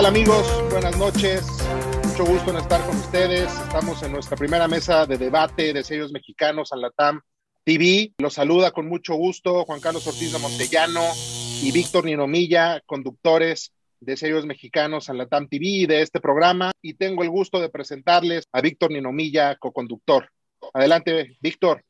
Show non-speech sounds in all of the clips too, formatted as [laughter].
tal amigos? Buenas noches. Mucho gusto en estar con ustedes. Estamos en nuestra primera mesa de debate de sellos mexicanos en la TAM TV. Los saluda con mucho gusto Juan Carlos Ortiz de Montellano y Víctor Ninomilla, conductores de sellos mexicanos en la TAM TV de este programa. Y tengo el gusto de presentarles a Víctor Ninomilla, co-conductor. Adelante, Víctor.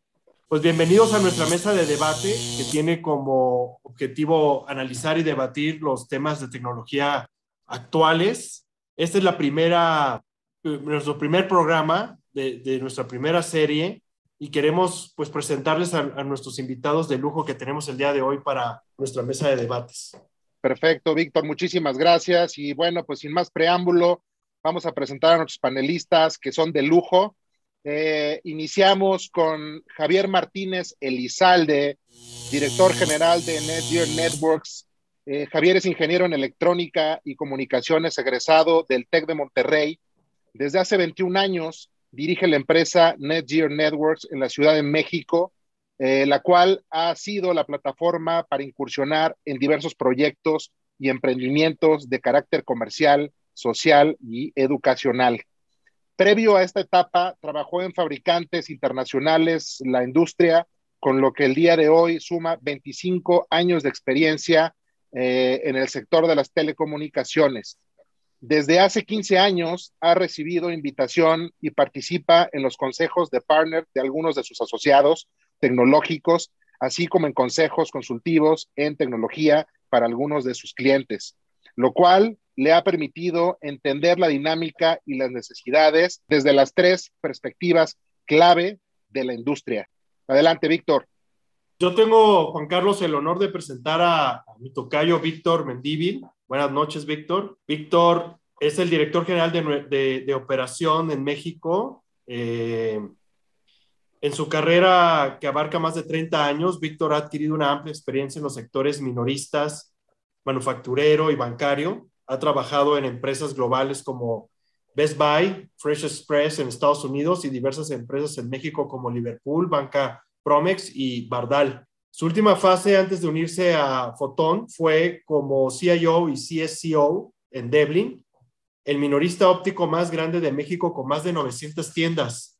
Pues bienvenidos a nuestra mesa de debate que tiene como objetivo analizar y debatir los temas de tecnología actuales. Esta es la primera, nuestro primer programa de, nuestra primera serie y queremos pues presentarles a, a, nuestros invitados de lujo que tenemos el día de hoy para nuestra mesa de debates. Perfecto, Víctor, muchísimas gracias. Y bueno, pues sin más preámbulo, vamos a presentar a nuestros panelistas que son de lujo. Eh, iniciamos con Javier Martínez Elizalde, director general de Netgear Networks eh, Javier es ingeniero en electrónica y comunicaciones, egresado del TEC de Monterrey. Desde hace 21 años dirige la empresa Netgear Networks en la Ciudad de México, eh, la cual ha sido la plataforma para incursionar en diversos proyectos y emprendimientos de carácter comercial, social y educacional. Previo a esta etapa, trabajó en fabricantes internacionales, la industria, con lo que el día de hoy suma 25 años de experiencia eh, en el sector de las telecomunicaciones. Desde hace 15 años ha recibido invitación y participa en los consejos de partner de algunos de sus asociados tecnológicos, así como en consejos consultivos en tecnología para algunos de sus clientes, lo cual le ha permitido entender la dinámica y las necesidades desde las tres perspectivas clave de la industria. Adelante, Víctor. Yo tengo, Juan Carlos, el honor de presentar a, mi tocayo Víctor Mendívil. Buenas noches, Víctor. Víctor es el director general de operación en México. Eh, en su carrera, que abarca más de 30 años, Víctor ha adquirido una amplia experiencia en los sectores minoristas, manufacturero y bancario. Ha trabajado en empresas globales como Best Buy, Fresh Express en Estados Unidos y diversas empresas en México como Liverpool, Banca Promex y Bardal. Su última fase antes de unirse a Photon fue como CIO y CSCO en Devlin, el minorista óptico más grande de México con más de 900 tiendas.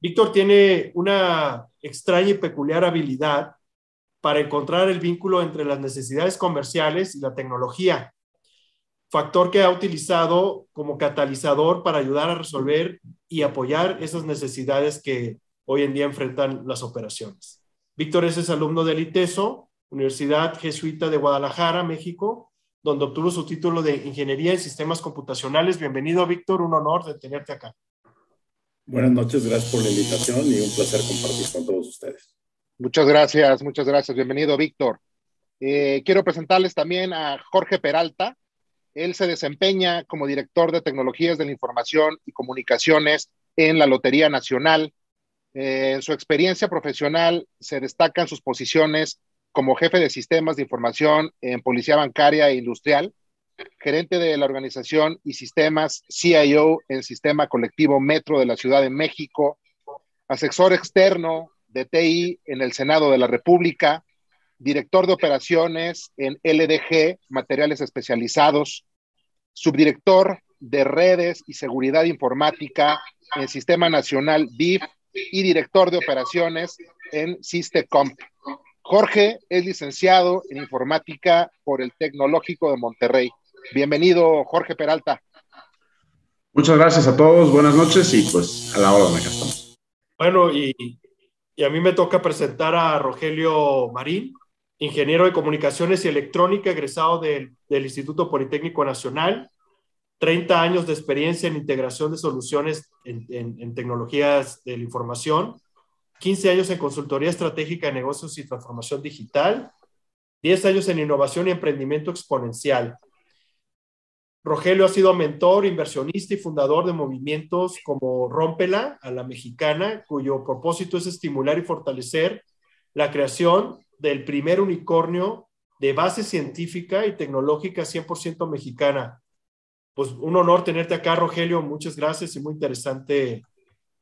Víctor tiene una extraña y peculiar habilidad para encontrar el vínculo entre las necesidades comerciales y la tecnología, factor que ha utilizado como catalizador para ayudar a resolver y apoyar esas necesidades que hoy en día enfrentan las operaciones. Víctor es alumno del ITESO, Universidad Jesuita de Guadalajara, México, donde obtuvo su título de Ingeniería en Sistemas Computacionales. Bienvenido, Víctor, un honor de tenerte acá. Buenas noches, gracias por la invitación y un placer compartir con todos ustedes. Muchas gracias, muchas gracias. Bienvenido, Víctor. Eh, quiero presentarles también a Jorge Peralta. Él se desempeña como director de tecnologías de la información y comunicaciones en la Lotería Nacional eh, en su experiencia profesional se destacan sus posiciones como jefe de sistemas de información en Policía Bancaria e Industrial, gerente de la organización y sistemas CIO en Sistema Colectivo Metro de la Ciudad de México, asesor externo de TI en el Senado de la República, director de operaciones en LDG, Materiales Especializados, subdirector de redes y seguridad informática en Sistema Nacional DIF y director de operaciones en Sistecomp. Jorge es licenciado en informática por el Tecnológico de Monterrey. Bienvenido, Jorge Peralta. Muchas gracias a todos, buenas noches y pues a la hora acá estamos. Bueno, y, y a mí me toca presentar a Rogelio Marín, ingeniero de comunicaciones y electrónica, egresado del, del Instituto Politécnico Nacional, 30 años de experiencia en integración de soluciones en, tecnologías de la información, 15 años en consultoría estratégica de negocios y transformación digital, 10 años en innovación y emprendimiento exponencial. Rogelio ha sido mentor, inversionista y fundador de movimientos como Rómpela a la mexicana, cuyo propósito es estimular y fortalecer la creación del primer unicornio de base científica y tecnológica 100% mexicana, pues un honor tenerte acá, Rogelio. Muchas gracias y muy interesante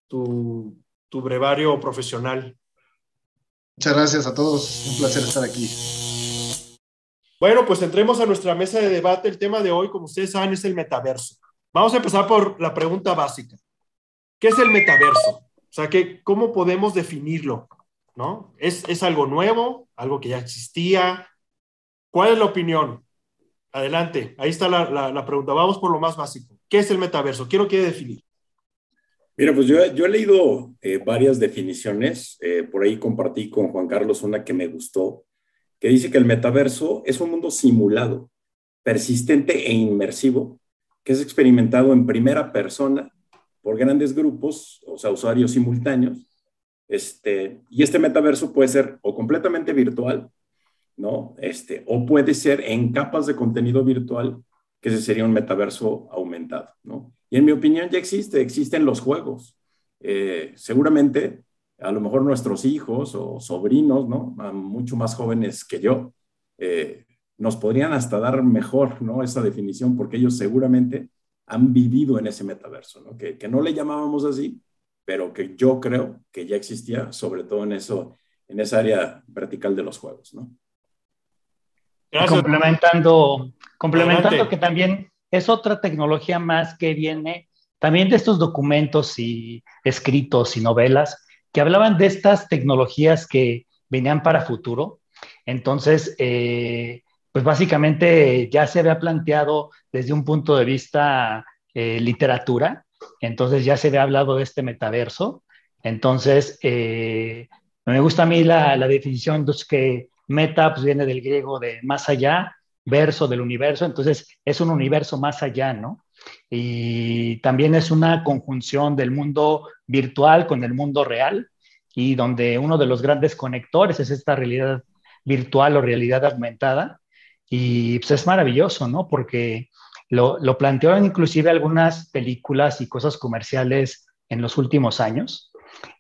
tu, tu brevario profesional. Muchas gracias a todos. Un placer estar aquí. Bueno, pues entremos a nuestra mesa de debate. El tema de hoy, como ustedes saben, es el metaverso. Vamos a empezar por la pregunta básica. ¿Qué es el metaverso? O sea, que, ¿cómo podemos definirlo? ¿No? ¿Es, ¿Es algo nuevo? ¿Algo que ya existía? ¿Cuál es la opinión? Adelante, ahí está la, pregunta. Vamos por lo más básico. ¿Qué es el metaverso? ¿Quién lo quiere definir? Mira, pues yo, he leído eh, varias definiciones. Eh, por ahí compartí con Juan Carlos una que me gustó, que dice que el metaverso es un mundo simulado, persistente e inmersivo, que es experimentado en primera persona por grandes grupos, o sea, usuarios simultáneos. Este, y este metaverso puede ser o completamente virtual, ¿no? Este, o puede ser en capas de contenido virtual, que ese sería un metaverso aumentado, ¿no? Y en mi opinión ya existe, existen los juegos. Eh, seguramente, a lo mejor nuestros hijos o sobrinos, ¿no? Mucho más jóvenes que yo, eh, nos podrían hasta dar mejor, ¿no? Esa definición, porque ellos seguramente han vivido en ese metaverso, ¿no? Que, que no le llamábamos así, pero que yo creo que ya existía, sobre todo en eso, en esa área vertical de los juegos, ¿no? Complementando, complementando que también es otra tecnología más que viene también de estos documentos y escritos y novelas que hablaban de estas tecnologías que venían para futuro. Entonces, eh, pues básicamente ya se había planteado desde un punto de vista eh, literatura, entonces ya se había hablado de este metaverso. Entonces, eh, me gusta a mí la, la definición de que Meta pues, viene del griego de más allá, verso del universo, entonces es un universo más allá, ¿no? Y también es una conjunción del mundo virtual con el mundo real y donde uno de los grandes conectores es esta realidad virtual o realidad aumentada. Y pues es maravilloso, ¿no? Porque lo, lo plantearon inclusive algunas películas y cosas comerciales en los últimos años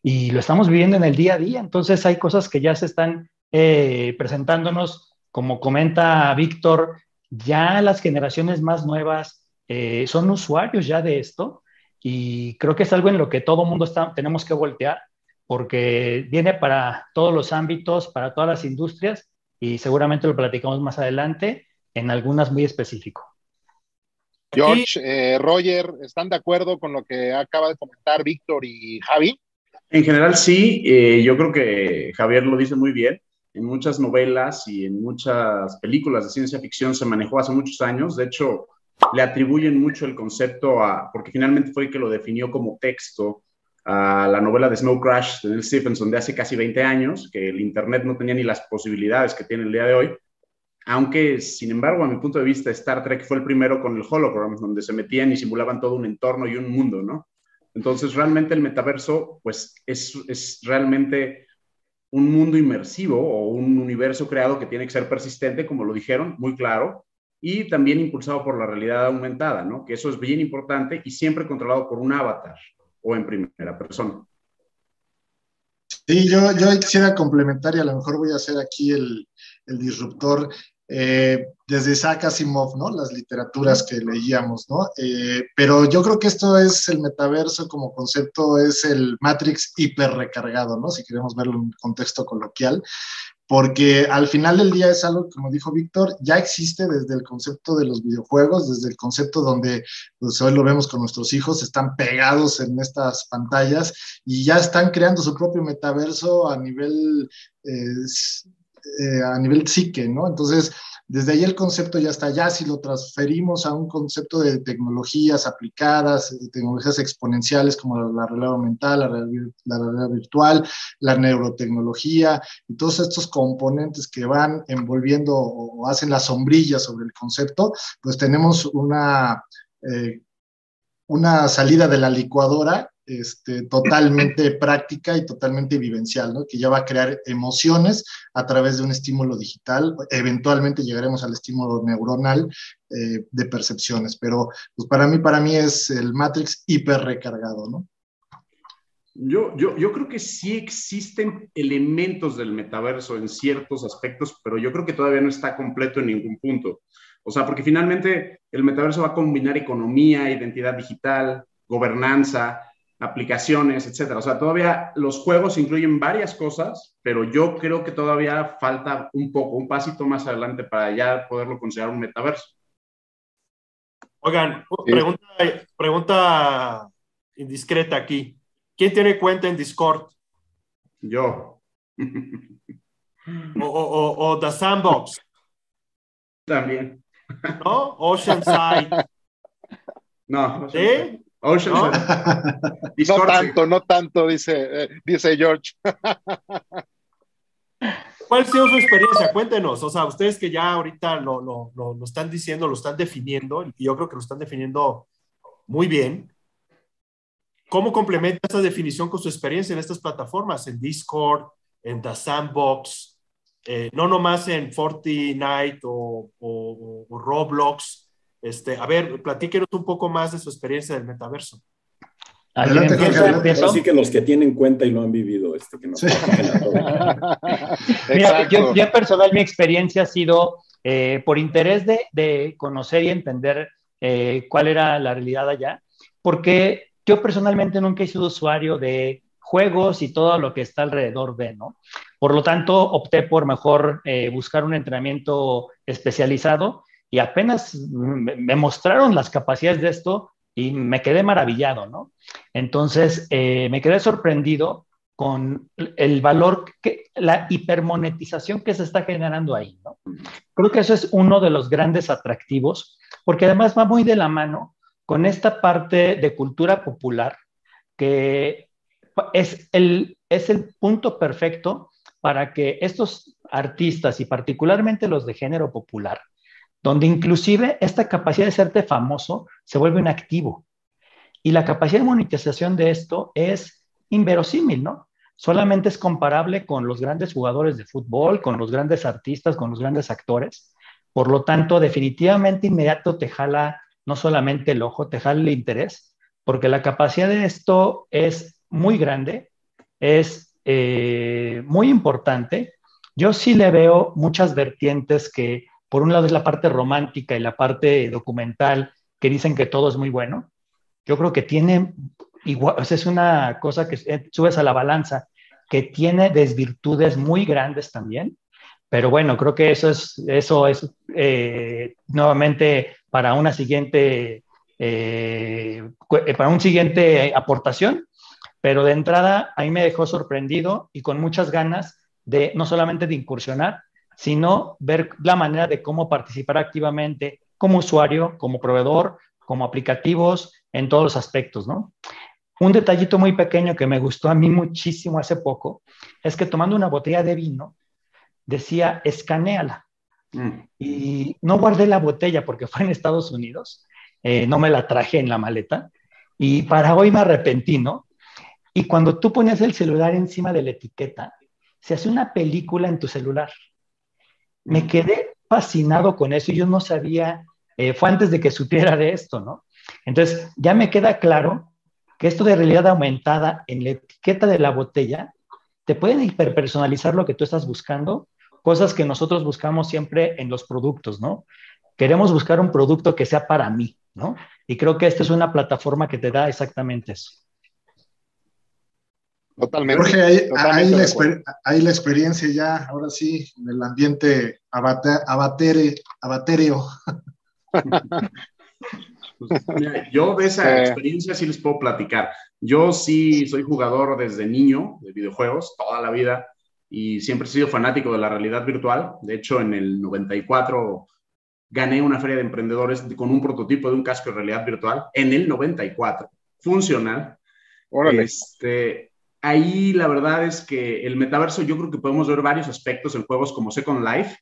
y lo estamos viviendo en el día a día. Entonces hay cosas que ya se están eh, presentándonos, como comenta Víctor, ya las generaciones más nuevas eh, son usuarios ya de esto y creo que es algo en lo que todo mundo está, tenemos que voltear porque viene para todos los ámbitos, para todas las industrias y seguramente lo platicamos más adelante en algunas muy específico. George, eh, Roger, ¿están de acuerdo con lo que acaba de comentar Víctor y Javi? En general sí, yo creo que Javier lo dice muy bien en muchas novelas y en muchas películas de ciencia ficción se manejó hace muchos años. De hecho, le atribuyen mucho el concepto a, porque finalmente fue que lo definió como texto, a la novela de Snow Crash de Neil Stephenson de hace casi 20 años, que el Internet no tenía ni las posibilidades que tiene el día de hoy. Aunque, sin embargo, a mi punto de vista, Star Trek fue el primero con el hologram, donde se metían y simulaban todo un entorno y un mundo, ¿no? Entonces, realmente el metaverso, pues, es, es realmente un mundo inmersivo o un universo creado que tiene que ser persistente, como lo dijeron, muy claro, y también impulsado por la realidad aumentada, ¿no? Que eso es bien importante y siempre controlado por un avatar o en primera persona. Sí, yo, yo quisiera complementar y a lo mejor voy a hacer aquí el, el disruptor. Eh, desde Isaac Asimov, ¿no? Las literaturas que leíamos, ¿no? Eh, pero yo creo que esto es el metaverso como concepto, es el Matrix hiper recargado, ¿no? Si queremos verlo en contexto coloquial, porque al final del día es algo, como dijo Víctor, ya existe desde el concepto de los videojuegos, desde el concepto donde pues, hoy lo vemos con nuestros hijos, están pegados en estas pantallas y ya están creando su propio metaverso a nivel... Eh, eh, a nivel psique, ¿no? Entonces, desde ahí el concepto ya está, ya si lo transferimos a un concepto de tecnologías aplicadas, tecnologías exponenciales como la, realidad aumentada, la, realidad virtual, la neurotecnología y todos estos componentes que van envolviendo o, hacen la sombrilla sobre el concepto, pues tenemos una, eh, una salida de la licuadora este, totalmente [laughs] práctica y totalmente vivencial, ¿no? que ya va a crear emociones a través de un estímulo digital. Eventualmente llegaremos al estímulo neuronal eh, de percepciones, pero pues para mí, para mí es el Matrix hiper recargado, ¿no? Yo, yo, yo creo que sí existen elementos del metaverso en ciertos aspectos, pero yo creo que todavía no está completo en ningún punto. O sea, porque finalmente el metaverso va a combinar economía, identidad digital, gobernanza, aplicaciones, etcétera. O sea, todavía los juegos incluyen varias cosas, pero yo creo que todavía falta un poco, un pasito más adelante para ya poderlo considerar un metaverso. Oigan, pregunta, pregunta indiscreta aquí. ¿Quién tiene cuenta en Discord? Yo. [laughs] O, o, o, The Sandbox. También. ¿No? Oceanside. No. ¿Sí? ¿No? [laughs] no tanto, no tanto, dice, eh, dice George. [laughs] ¿Cuál ha sido su experiencia? Cuéntenos. O sea, ustedes que ya ahorita lo, lo, lo, lo están diciendo, lo están definiendo, y yo creo que lo están definiendo muy bien. ¿Cómo complementa esta definición con su experiencia en estas plataformas? En Discord, en The Sandbox, eh, no nomás en Fortnite o, o, o, Roblox. Este, a ver, platíquenos un poco más de su experiencia del metaverso. Adelante, empieza, Así que los que tienen cuenta y lo han vivido, este, que nos sí. [laughs] Mira, yo, yo, personal, mi experiencia ha sido eh, por interés de, de, conocer y entender eh, cuál era la realidad allá, porque yo personalmente nunca he sido usuario de juegos y todo lo que está alrededor de, ¿no? Por lo tanto, opté por mejor eh, buscar un entrenamiento especializado y apenas me mostraron las capacidades de esto y me quedé maravillado, ¿no? Entonces, eh, me quedé sorprendido con el valor, que, la hipermonetización que se está generando ahí, ¿no? Creo que eso es uno de los grandes atractivos, porque además va muy de la mano con esta parte de cultura popular que es el, es el punto perfecto para que estos artistas y particularmente los de género popular, donde inclusive esta capacidad de serte famoso se vuelve un activo. Y la capacidad de monetización de esto es inverosímil, ¿no? Solamente es comparable con los grandes jugadores de fútbol, con los grandes artistas, con los grandes actores. Por lo tanto, definitivamente inmediato te jala no solamente el ojo, te jala el interés, porque la capacidad de esto es muy grande, es eh, muy importante. Yo sí le veo muchas vertientes que, por un lado, es la parte romántica y la parte documental, que dicen que todo es muy bueno. Yo creo que tiene, igual, o es una cosa que eh, subes a la balanza, que tiene desvirtudes muy grandes también. Pero bueno, creo que eso es, eso es eh, nuevamente para una siguiente, eh, para un siguiente aportación pero de entrada, a mí me dejó sorprendido y con muchas ganas de no solamente de incursionar, sino ver la manera de cómo participar activamente como usuario, como proveedor, como aplicativos, en todos los aspectos, ¿no? Un detallito muy pequeño que me gustó a mí muchísimo hace poco es que tomando una botella de vino, decía, escaneala. Mm. Y no guardé la botella porque fue en Estados Unidos, eh, no me la traje en la maleta. Y para hoy me arrepentí, ¿no? Y cuando tú ponías el celular encima de la etiqueta, se hace una película en tu celular. Me quedé fascinado con eso y yo no sabía, eh, fue antes de que [laughs] supiera de esto, ¿no? Entonces, ya me queda claro que esto de realidad aumentada en la etiqueta de la botella te pueden hiperpersonalizar lo que tú estás buscando, cosas que nosotros buscamos siempre en los productos, ¿no? Queremos buscar un producto que sea para mí, ¿no? Y creo que esta es una plataforma que te da exactamente eso. Totalmente. Jorge, ahí, ahí, la ahí, la experiencia ya, ahora sí, en el ambiente abate, abatere, abatereo. [laughs] Pues, mira, yo de esa eh. experiencia sí les puedo platicar. Yo sí soy jugador desde niño de videojuegos, toda la vida, y siempre he sido fanático de la realidad virtual. De hecho, en el 94 gané una feria de emprendedores con un prototipo de un casco de realidad virtual en el 94, funcional. Órale. Este, ahí la verdad es que el metaverso yo creo que podemos ver varios aspectos en juegos como Second Life,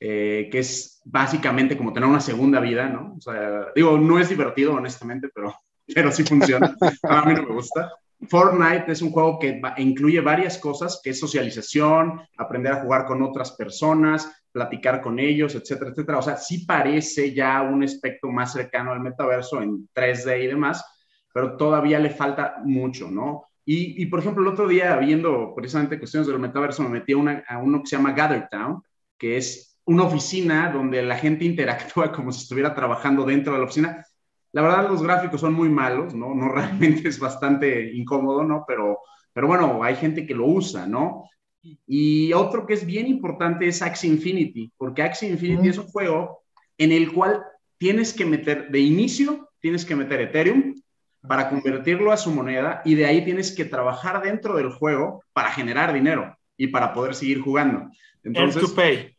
eh, que es básicamente como tener una segunda vida, ¿no? O sea, digo, no es divertido honestamente, pero, [laughs] pero sí funciona. A mí no me gusta. Fortnite es un juego que incluye varias cosas, que es socialización, aprender a jugar con otras personas, platicar con ellos, etcétera, etcétera. O sea, sí parece ya un aspecto más cercano al metaverso en 3D y demás, pero todavía le falta mucho, ¿no? Y, por ejemplo, el otro día, viendo precisamente cuestiones del metaverso, me metí a uno que se llama Gather Town, que es una oficina donde la gente [laughs] interactúa como si estuviera trabajando dentro de la oficina. La verdad, los gráficos son muy malos, ¿no? No [laughs] realmente es bastante incómodo, ¿no? Pero, pero bueno, hay gente que lo usa, ¿no? Y otro que es bien importante es Axie Infinity, porque Axie Infinity es un juego en el cual tienes que meter, de inicio, tienes que meter Ethereum para convertirlo a su moneda y de ahí tienes que trabajar dentro del juego para generar dinero y para poder seguir jugando. Entonces, to pay.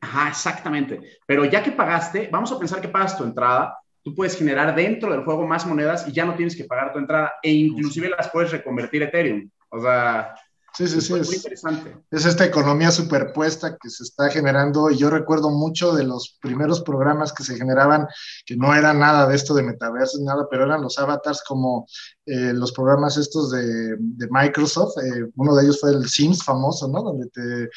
Ajá, exactamente. Pero ya que pagaste, vamos a pensar que pagas tu entrada, tú puedes generar dentro del juego más monedas y ya no tienes que pagar tu entrada e inclusive las puedes reconvertir a Ethereum. O sea, Sí, sí, sí. Es, muy interesante. Es esta economía superpuesta que se está generando y yo recuerdo mucho de los primeros programas que se generaban que no era nada de esto de metaverso, nada, pero eran los avatars como eh, los programas estos de, Microsoft. Eh, uno de ellos fue el Sims famoso, ¿no? Donde te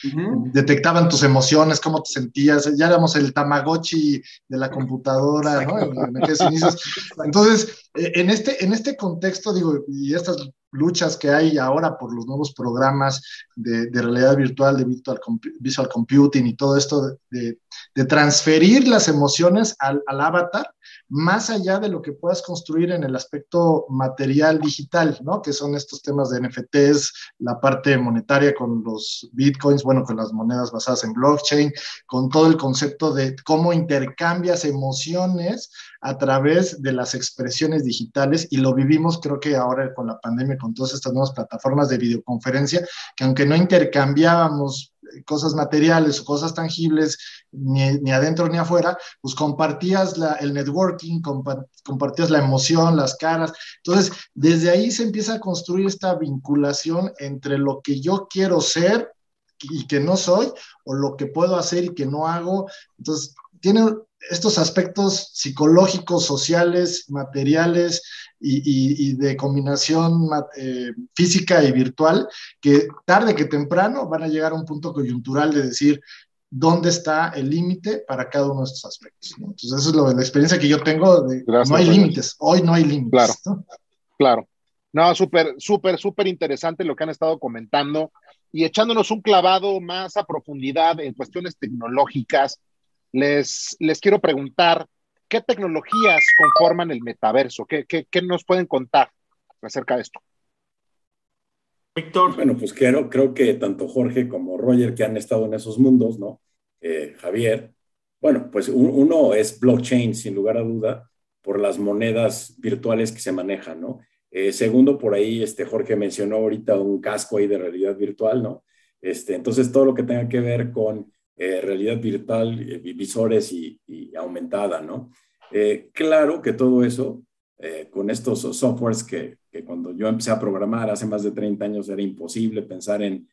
detectaban tus emociones, cómo te sentías. Ya éramos el Tamagotchi de la computadora, ¿no? [laughs] Entonces, eh, en este, en este contexto, digo, y estas luchas que hay ahora por los nuevos programas de, realidad virtual, de virtual, visual computing y todo esto de, transferir las emociones al, avatar, más allá de lo que puedas construir en el aspecto material digital, ¿no? Que son estos temas de NFTs, la parte monetaria con los bitcoins, bueno, con las monedas basadas en blockchain, con todo el concepto de cómo intercambias emociones a través de las expresiones digitales y lo vivimos creo que ahora con la pandemia, con todas estas nuevas plataformas de videoconferencia, que aunque no intercambiábamos cosas materiales o cosas tangibles ni, adentro ni afuera, pues compartías el networking, compartías la emoción, las caras. Entonces, desde ahí se empieza a construir esta vinculación entre lo que yo quiero ser y que no soy, o lo que puedo hacer y que no hago. Entonces, tiene estos aspectos psicológicos, sociales, materiales y, de combinación eh, física y virtual, que tarde que temprano van a llegar a un punto coyuntural de decir dónde está el límite para cada uno de estos aspectos. Entonces, eso es lo, la experiencia que yo tengo de no hay límites, hoy no hay límites. Claro, ¿no? claro. No, súper, súper, súper interesante lo que han estado comentando y echándonos un clavado más a profundidad en cuestiones tecnológicas les, les quiero preguntar, ¿qué tecnologías conforman el metaverso? ¿Qué, nos pueden contar acerca de esto? Víctor. Bueno, pues creo, creo que tanto Jorge como Roger que han estado en esos mundos, ¿no? Eh, Javier, bueno, pues uno es blockchain, sin lugar a duda, por las monedas virtuales que se manejan, ¿no? Eh, segundo, por ahí este, Jorge mencionó ahorita un casco ahí de realidad virtual, ¿no? Este, entonces, todo lo que tenga que ver con eh, realidad virtual, eh, visores y, aumentada, ¿no? Eh, claro que todo eso, con estos softwares que, cuando yo empecé a programar hace más de 30 años era imposible pensar en,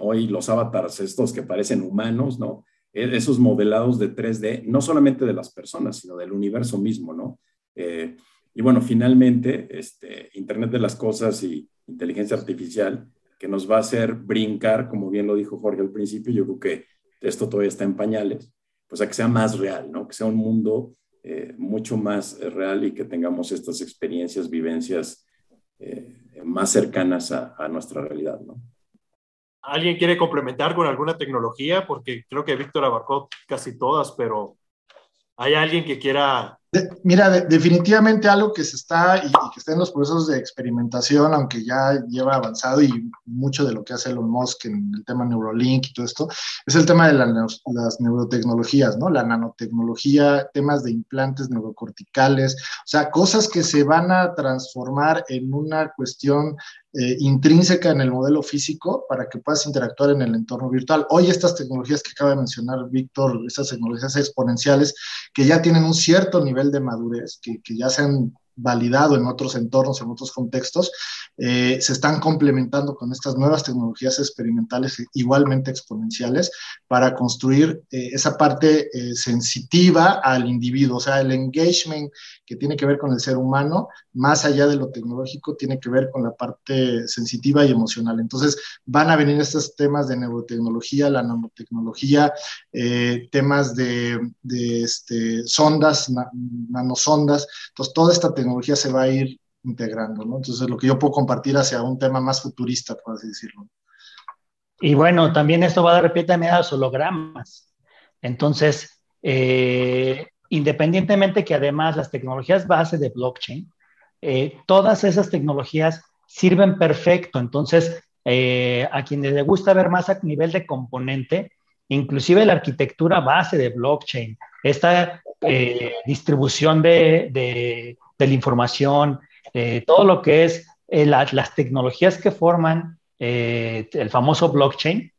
hoy los avatars estos que parecen humanos, ¿no? esos modelados de 3D, no solamente de las personas, sino del universo mismo, ¿no? y bueno, finalmente, este, Internet de las Cosas y inteligencia artificial, que nos va a hacer brincar, como bien lo dijo Jorge al principio, yo creo que esto todavía está en pañales, pues a que sea más real, ¿no? Que sea un mundo eh, mucho más real y que tengamos estas experiencias, vivencias eh, más cercanas a, nuestra realidad. ¿Alguien quiere complementar con alguna tecnología? Porque creo que Víctor abarcó casi todas, pero ¿hay alguien que quiera mira, definitivamente algo que se está y, que está en los procesos de experimentación, aunque ya lleva avanzado y mucho de lo que hace Elon Musk en el tema Neurolink y todo esto, es el tema de las neurotecnologías, ¿no? La nanotecnología, temas de implantes neurocorticales, o sea, cosas que se van a transformar en una cuestión eh, intrínseca en el modelo físico para que puedas interactuar en el entorno virtual. Hoy estas tecnologías que acaba de mencionar Víctor, estas tecnologías exponenciales que ya tienen un cierto nivel de madurez, que, que ya se han validado en otros entornos, en otros contextos, eh, se están complementando con estas nuevas tecnologías experimentales igualmente exponenciales para construir eh, esa parte eh, sensitiva al individuo, o sea, el engagement que tiene que ver con el ser humano, más allá de lo tecnológico, tiene que ver con la parte sensitiva y emocional. Entonces, van a venir estos temas de neurotecnología, la nanotecnología, temas de, de este, sondas, nanosondas, entonces toda esta tecnología se va a ir integrando, ¿no? Entonces, lo que yo puedo compartir hacia un tema más futurista, por así decirlo. Y bueno, también esto va de repente a los hologramas. Entonces, eh, independientemente que además las tecnologías base de blockchain, eh, todas esas tecnologías sirven perfecto. Entonces, eh, a quienes les gusta ver más a nivel de componente, inclusive la arquitectura base de blockchain, esta eh, distribución de, la información, todo lo que es las tecnologías que forman el famoso blockchain,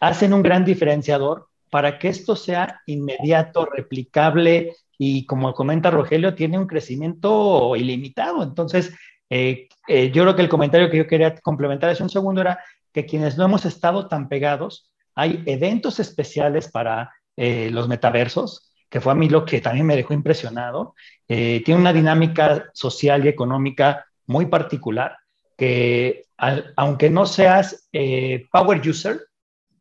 hacen un gran diferenciador para que esto sea inmediato, replicable y como comenta Rogelio, tiene un crecimiento ilimitado. Entonces, eh, eh, yo creo que el comentario que yo quería complementar hace un segundo era que quienes no hemos estado tan pegados, hay eventos especiales para eh, los metaversos, que fue a mí lo que también me dejó impresionado. tiene una dinámica social y económica muy particular, que aunque no seas power user,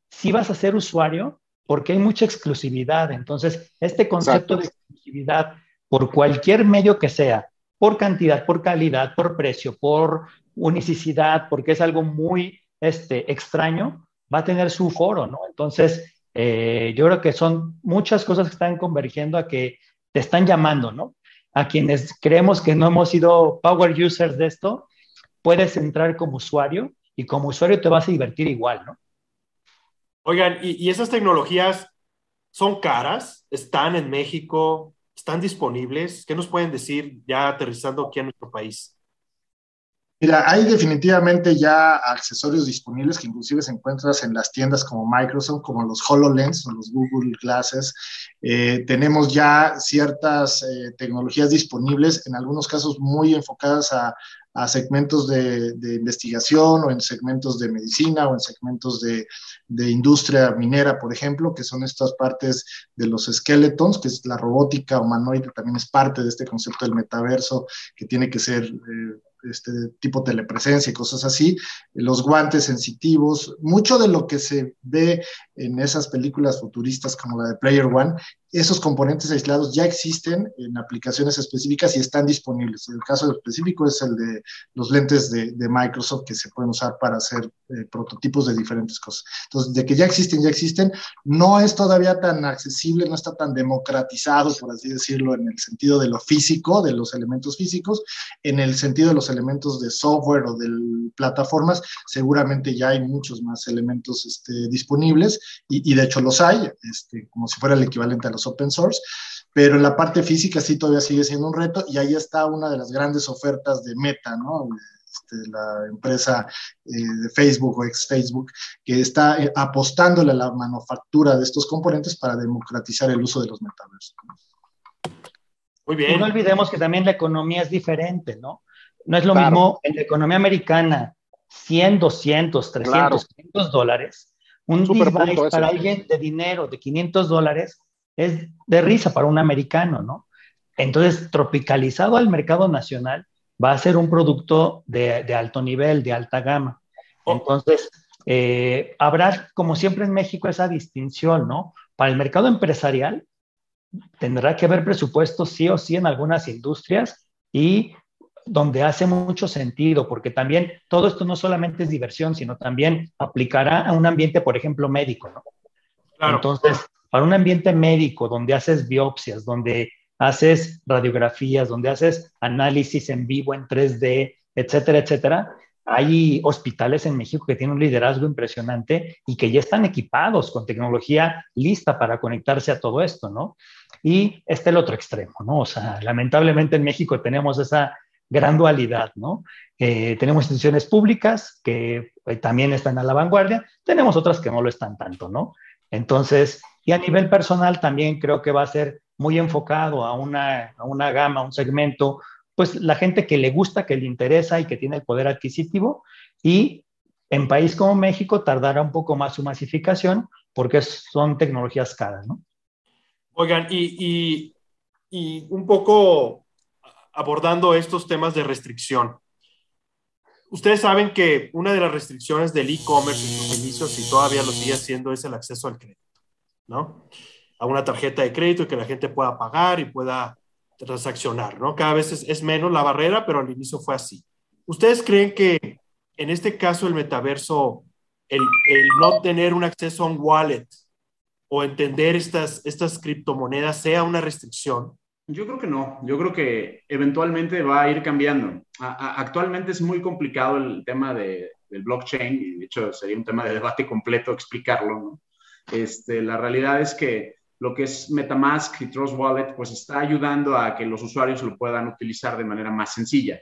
si vas a ser usuario, porque hay mucha exclusividad. Entonces, este concepto de exclusividad por cualquier medio que sea, por cantidad, por calidad, por precio, por unicidad, porque es algo muy este, extraño, va a tener su foro, ¿no? Entonces, eh, yo creo que son muchas cosas que están convergiendo a que te están llamando, ¿no? A quienes creemos que no hemos sido power users de esto, puedes entrar como usuario y como usuario te vas a divertir igual, ¿no? Oigan, ¿y, esas tecnologías son caras? ¿Están en México? ¿Están disponibles? ¿Qué nos pueden decir ya aterrizando aquí en nuestro país? Mira, hay definitivamente ya accesorios disponibles que inclusive se encuentran en las tiendas como Microsoft, como los HoloLens o los Google Glasses. Eh, tenemos ya ciertas eh, tecnologías disponibles, en algunos casos muy enfocadas a, segmentos de, investigación o en segmentos de medicina o en segmentos de, de, industria minera, por ejemplo, que son estas partes de los skeletons, que es la robótica humanoide, también es parte de este concepto del metaverso, que tiene que ser... Eh, este tipo telepresencia y cosas así, los guantes sensitivos, mucho de lo que se ve en esas películas futuristas como la de Player One esos componentes aislados ya existen en aplicaciones específicas y están disponibles. El caso específico es el de los lentes de, Microsoft que se pueden usar para hacer eh, prototipos de diferentes cosas. Entonces, de que ya existen, ya existen, no es todavía tan accesible, no está tan democratizado, por así decirlo, en el sentido de lo físico, de los elementos físicos, en el sentido de los elementos de software o de plataformas, seguramente ya hay muchos más elementos este, disponibles y, de hecho los hay, este, como si fuera el equivalente a los open source, pero en la parte física sí todavía sigue siendo un reto y ahí está una de las grandes ofertas de Meta, ¿no? Este, la empresa eh, de Facebook o ex Facebook, que está eh, apostándole a la manufactura de estos componentes para democratizar el uso de los metaversos. Muy bien. no olvidemos que también la economía es diferente, ¿no? No es lo mismo en la economía americana, 100, 200, 300, 500 dólares. Un device para alguien de dinero de 500 dólares es de risa para un americano, ¿no? Entonces, tropicalizado al mercado nacional, va a ser un producto de, alto nivel, de alta gama. Oh. Entonces, eh, habrá, como siempre en México, esa distinción, ¿no? Para el mercado empresarial, tendrá que haber presupuesto sí o sí en algunas industrias y donde hace mucho sentido, porque también todo esto no solamente es diversión, sino también aplicará a un ambiente, por ejemplo, médico, ¿no? Claro. Entonces, para un ambiente médico donde haces biopsias, donde haces radiografías, donde haces análisis en vivo en 3D, etcétera, etcétera, hay hospitales en México que tienen un liderazgo impresionante y que ya están equipados con tecnología lista para conectarse a todo esto, ¿no? Y este el otro extremo, ¿no? O sea, lamentablemente en México tenemos esa gran dualidad, ¿no? Eh, tenemos instituciones públicas que eh, también están a la vanguardia, tenemos otras que no lo están tanto, ¿no? Entonces, y a nivel personal también creo que va a ser muy enfocado a una, a una gama, un segmento, pues la gente que le gusta, que le interesa y que tiene el poder adquisitivo. Y en país como México tardará un poco más su masificación porque son tecnologías caras, ¿no? Oigan, y, y, un poco abordando estos temas de restricción. Ustedes saben que una de las restricciones del e-commerce en sus inicios, y todavía lo sigue haciendo, es el acceso al crédito. ¿No? A una tarjeta de crédito que la gente pueda pagar y pueda transaccionar, ¿no? Cada vez es, menos la barrera, pero al inicio fue así. ¿Ustedes creen que en este caso el metaverso, el, no tener un acceso a un wallet o entender estas, estas criptomonedas sea una restricción? Yo creo que no, yo creo que eventualmente va a ir cambiando. actualmente es muy complicado el tema de, del blockchain y de hecho sería un tema de debate completo explicarlo. ¿no? Este, la realidad es que lo que es MetaMask y Trust Wallet pues está ayudando a que los usuarios lo puedan utilizar de manera más sencilla.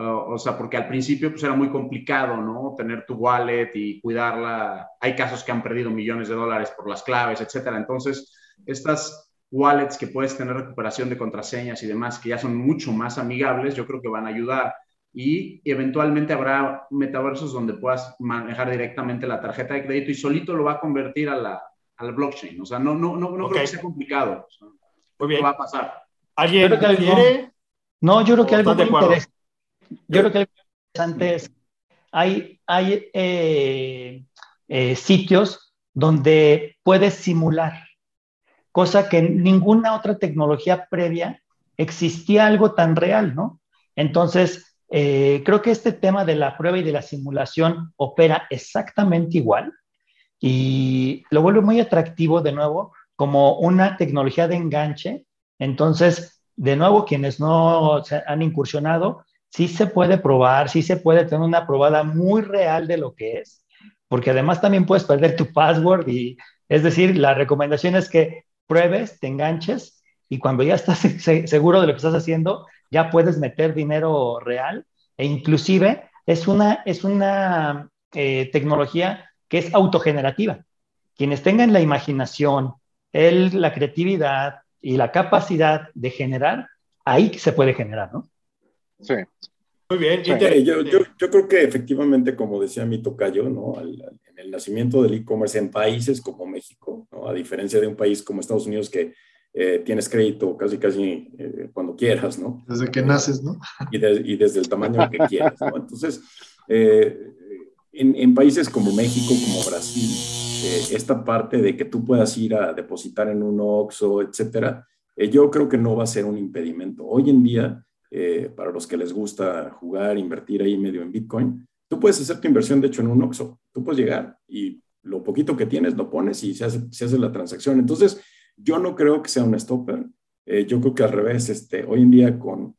O sea, porque al principio pues era muy complicado, ¿no? Tener tu wallet y cuidarla. Hay casos que han perdido millones de dólares por las claves, etcétera. Entonces, estas wallets que puedes tener recuperación de contraseñas y demás, que ya son mucho más amigables, yo creo que van a ayudar. Y eventualmente habrá metaversos donde puedas manejar directamente la tarjeta de crédito y solito lo va a convertir a la, al blockchain. O sea, no, no, no, no creo que sea complicado. Muy bien. va a pasar? ¿Alguien quiere? No, yo creo que algo interesante yo creo que lo interesante es, hay, hay eh, eh, sitios donde puedes simular, cosa que en ninguna otra tecnología previa existía algo tan real, ¿no? Entonces, eh, creo que este tema de la prueba y de la simulación opera exactamente igual y lo vuelve muy atractivo de nuevo como una tecnología de enganche. Entonces, de nuevo, quienes no se han incursionado, sí se puede probar, sí se puede tener una probada muy real de lo que es, porque además también puedes perder tu password y es decir, la recomendación es que pruebes, te enganches y cuando ya estás [laughs] seguro de lo que estás haciendo, ya puedes meter dinero real e inclusive es una, es una eh, tecnología que es autogenerativa. Quienes tengan la imaginación, el, la creatividad y la capacidad de generar, ahí se puede generar, ¿no? Sí. Muy bien. yo, yo, yo, creo que efectivamente, como decía mi tocayo, ¿no? en el nacimiento del e-commerce en países como México, ¿no? a diferencia de un país como Estados Unidos que eh, tienes crédito casi, casi eh, cuando quieras, ¿no? Desde que naces, ¿no? Y, y desde el tamaño que quieras, ¿no? Entonces, eh, en, en, países como México, como Brasil, esta parte de que tú puedas ir a depositar en un OXO, etcétera, yo creo que no va a ser un impedimento. Hoy en día, eh, para los que les gusta jugar, invertir ahí medio en Bitcoin, tú puedes hacer tu inversión, de hecho, en un OXO. Tú puedes llegar y lo poquito que tienes lo pones y se hace, se hace la transacción. Entonces, yo no creo que sea un stopper. Eh, yo creo que al revés, este, hoy en día con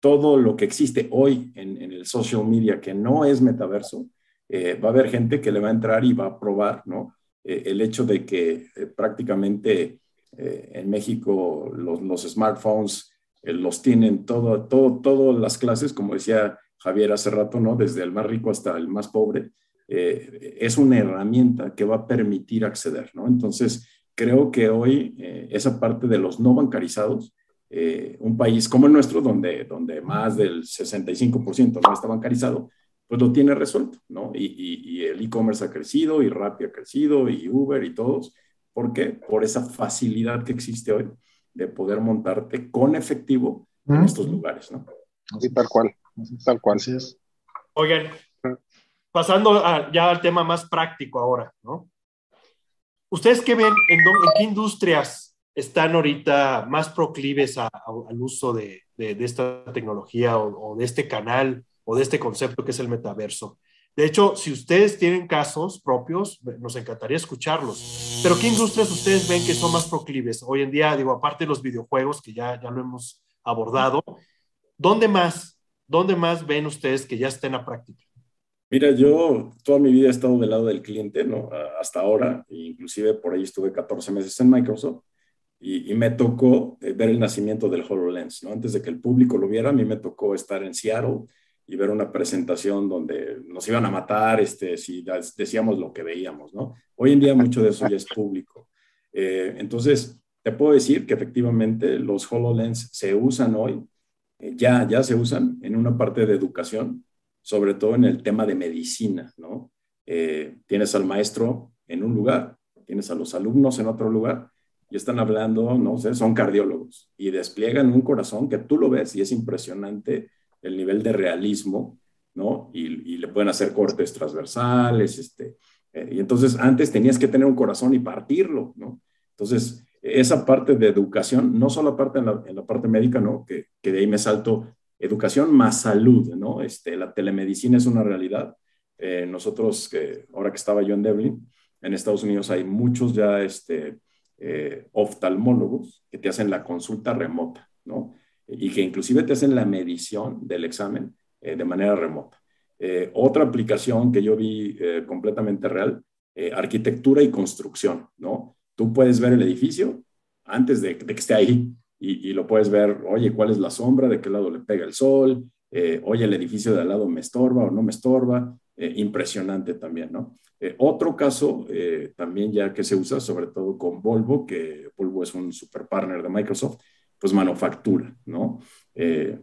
todo lo que existe hoy en, el social media que no es metaverso, eh, va a haber gente que le va a entrar y va a probar, ¿no? el hecho de que prácticamente en México los, los smartphones eh, los tienen todo, todo, todas las clases, como decía Javier hace rato, ¿no? Desde el más rico hasta el más pobre, eh, es una herramienta que va a permitir acceder, ¿no? Entonces, creo que hoy eh, esa parte de los no bancarizados, un país como el nuestro, donde, donde más del 65% no está bancarizado, pues lo tiene resuelto, ¿no? Y, y, y el e-commerce ha crecido, y Rappi ha crecido, y Uber y todos. ¿Por qué? Por esa facilidad que existe hoy de poder montarte con efectivo en estos lugares, ¿no? Sí, tal cual, tal cual. Así es. Oigan, pasando ya al tema más práctico ahora, ¿no? ¿Ustedes qué ven, en, qué industrias están ahorita más proclives al uso de, esta tecnología o, de este canal o de este concepto que es el metaverso? De hecho, si ustedes tienen casos propios, nos encantaría escucharlos. Pero ¿qué industrias ustedes ven que son más proclives? Hoy en día, digo, aparte de los videojuegos, que ya, ya lo hemos abordado, ¿dónde más? ¿Dónde más ven ustedes que ya estén a práctica? Mira, yo toda mi vida he estado del lado del cliente, ¿no? Hasta ahora, inclusive por ahí estuve 14 meses en Microsoft y, y, me tocó eh, ver el nacimiento del HoloLens, ¿no? Antes de que el público lo viera, a mí me tocó estar en Seattle y ver una presentación donde nos iban a matar este, si decíamos lo que veíamos, ¿no? Hoy en día mucho de eso ya es público. Eh, entonces, te puedo decir que efectivamente los HoloLens se usan hoy, eh, ya, ya se usan en una parte de educación, sobre todo en el tema de medicina, ¿no? Eh, tienes al maestro en un lugar, tienes a los alumnos en otro lugar y están hablando, no sé, son cardiólogos y despliegan un corazón que tú lo ves y es impresionante el nivel de realismo, ¿no? Y, le pueden hacer cortes transversales, este, eh, y entonces antes tenías que tener un corazón y partirlo, ¿no? Entonces, esa parte de educación, no solo parte en la, parte médica, ¿no? Que, que, de ahí me salto educación más salud, ¿no? Este, la telemedicina es una realidad. Eh, nosotros, que ahora que estaba yo en Devlin, en Estados Unidos hay muchos ya este, eh, oftalmólogos que te hacen la consulta remota, ¿no? Y que inclusive te hacen la medición del examen eh, de manera remota. Eh, otra aplicación que yo vi completamente real, arquitectura y construcción, ¿no? Tú puedes ver el edificio antes de, que esté ahí y, y, lo puedes ver, oye, ¿cuál es la sombra? ¿De qué lado le pega el sol? oye, el edificio de al lado me estorba o no me estorba. impresionante también, ¿no? Eh, otro caso eh, también ya que se usa sobre todo con Volvo, que Volvo es un super partner de Microsoft, pues manufactura, ¿no? Eh,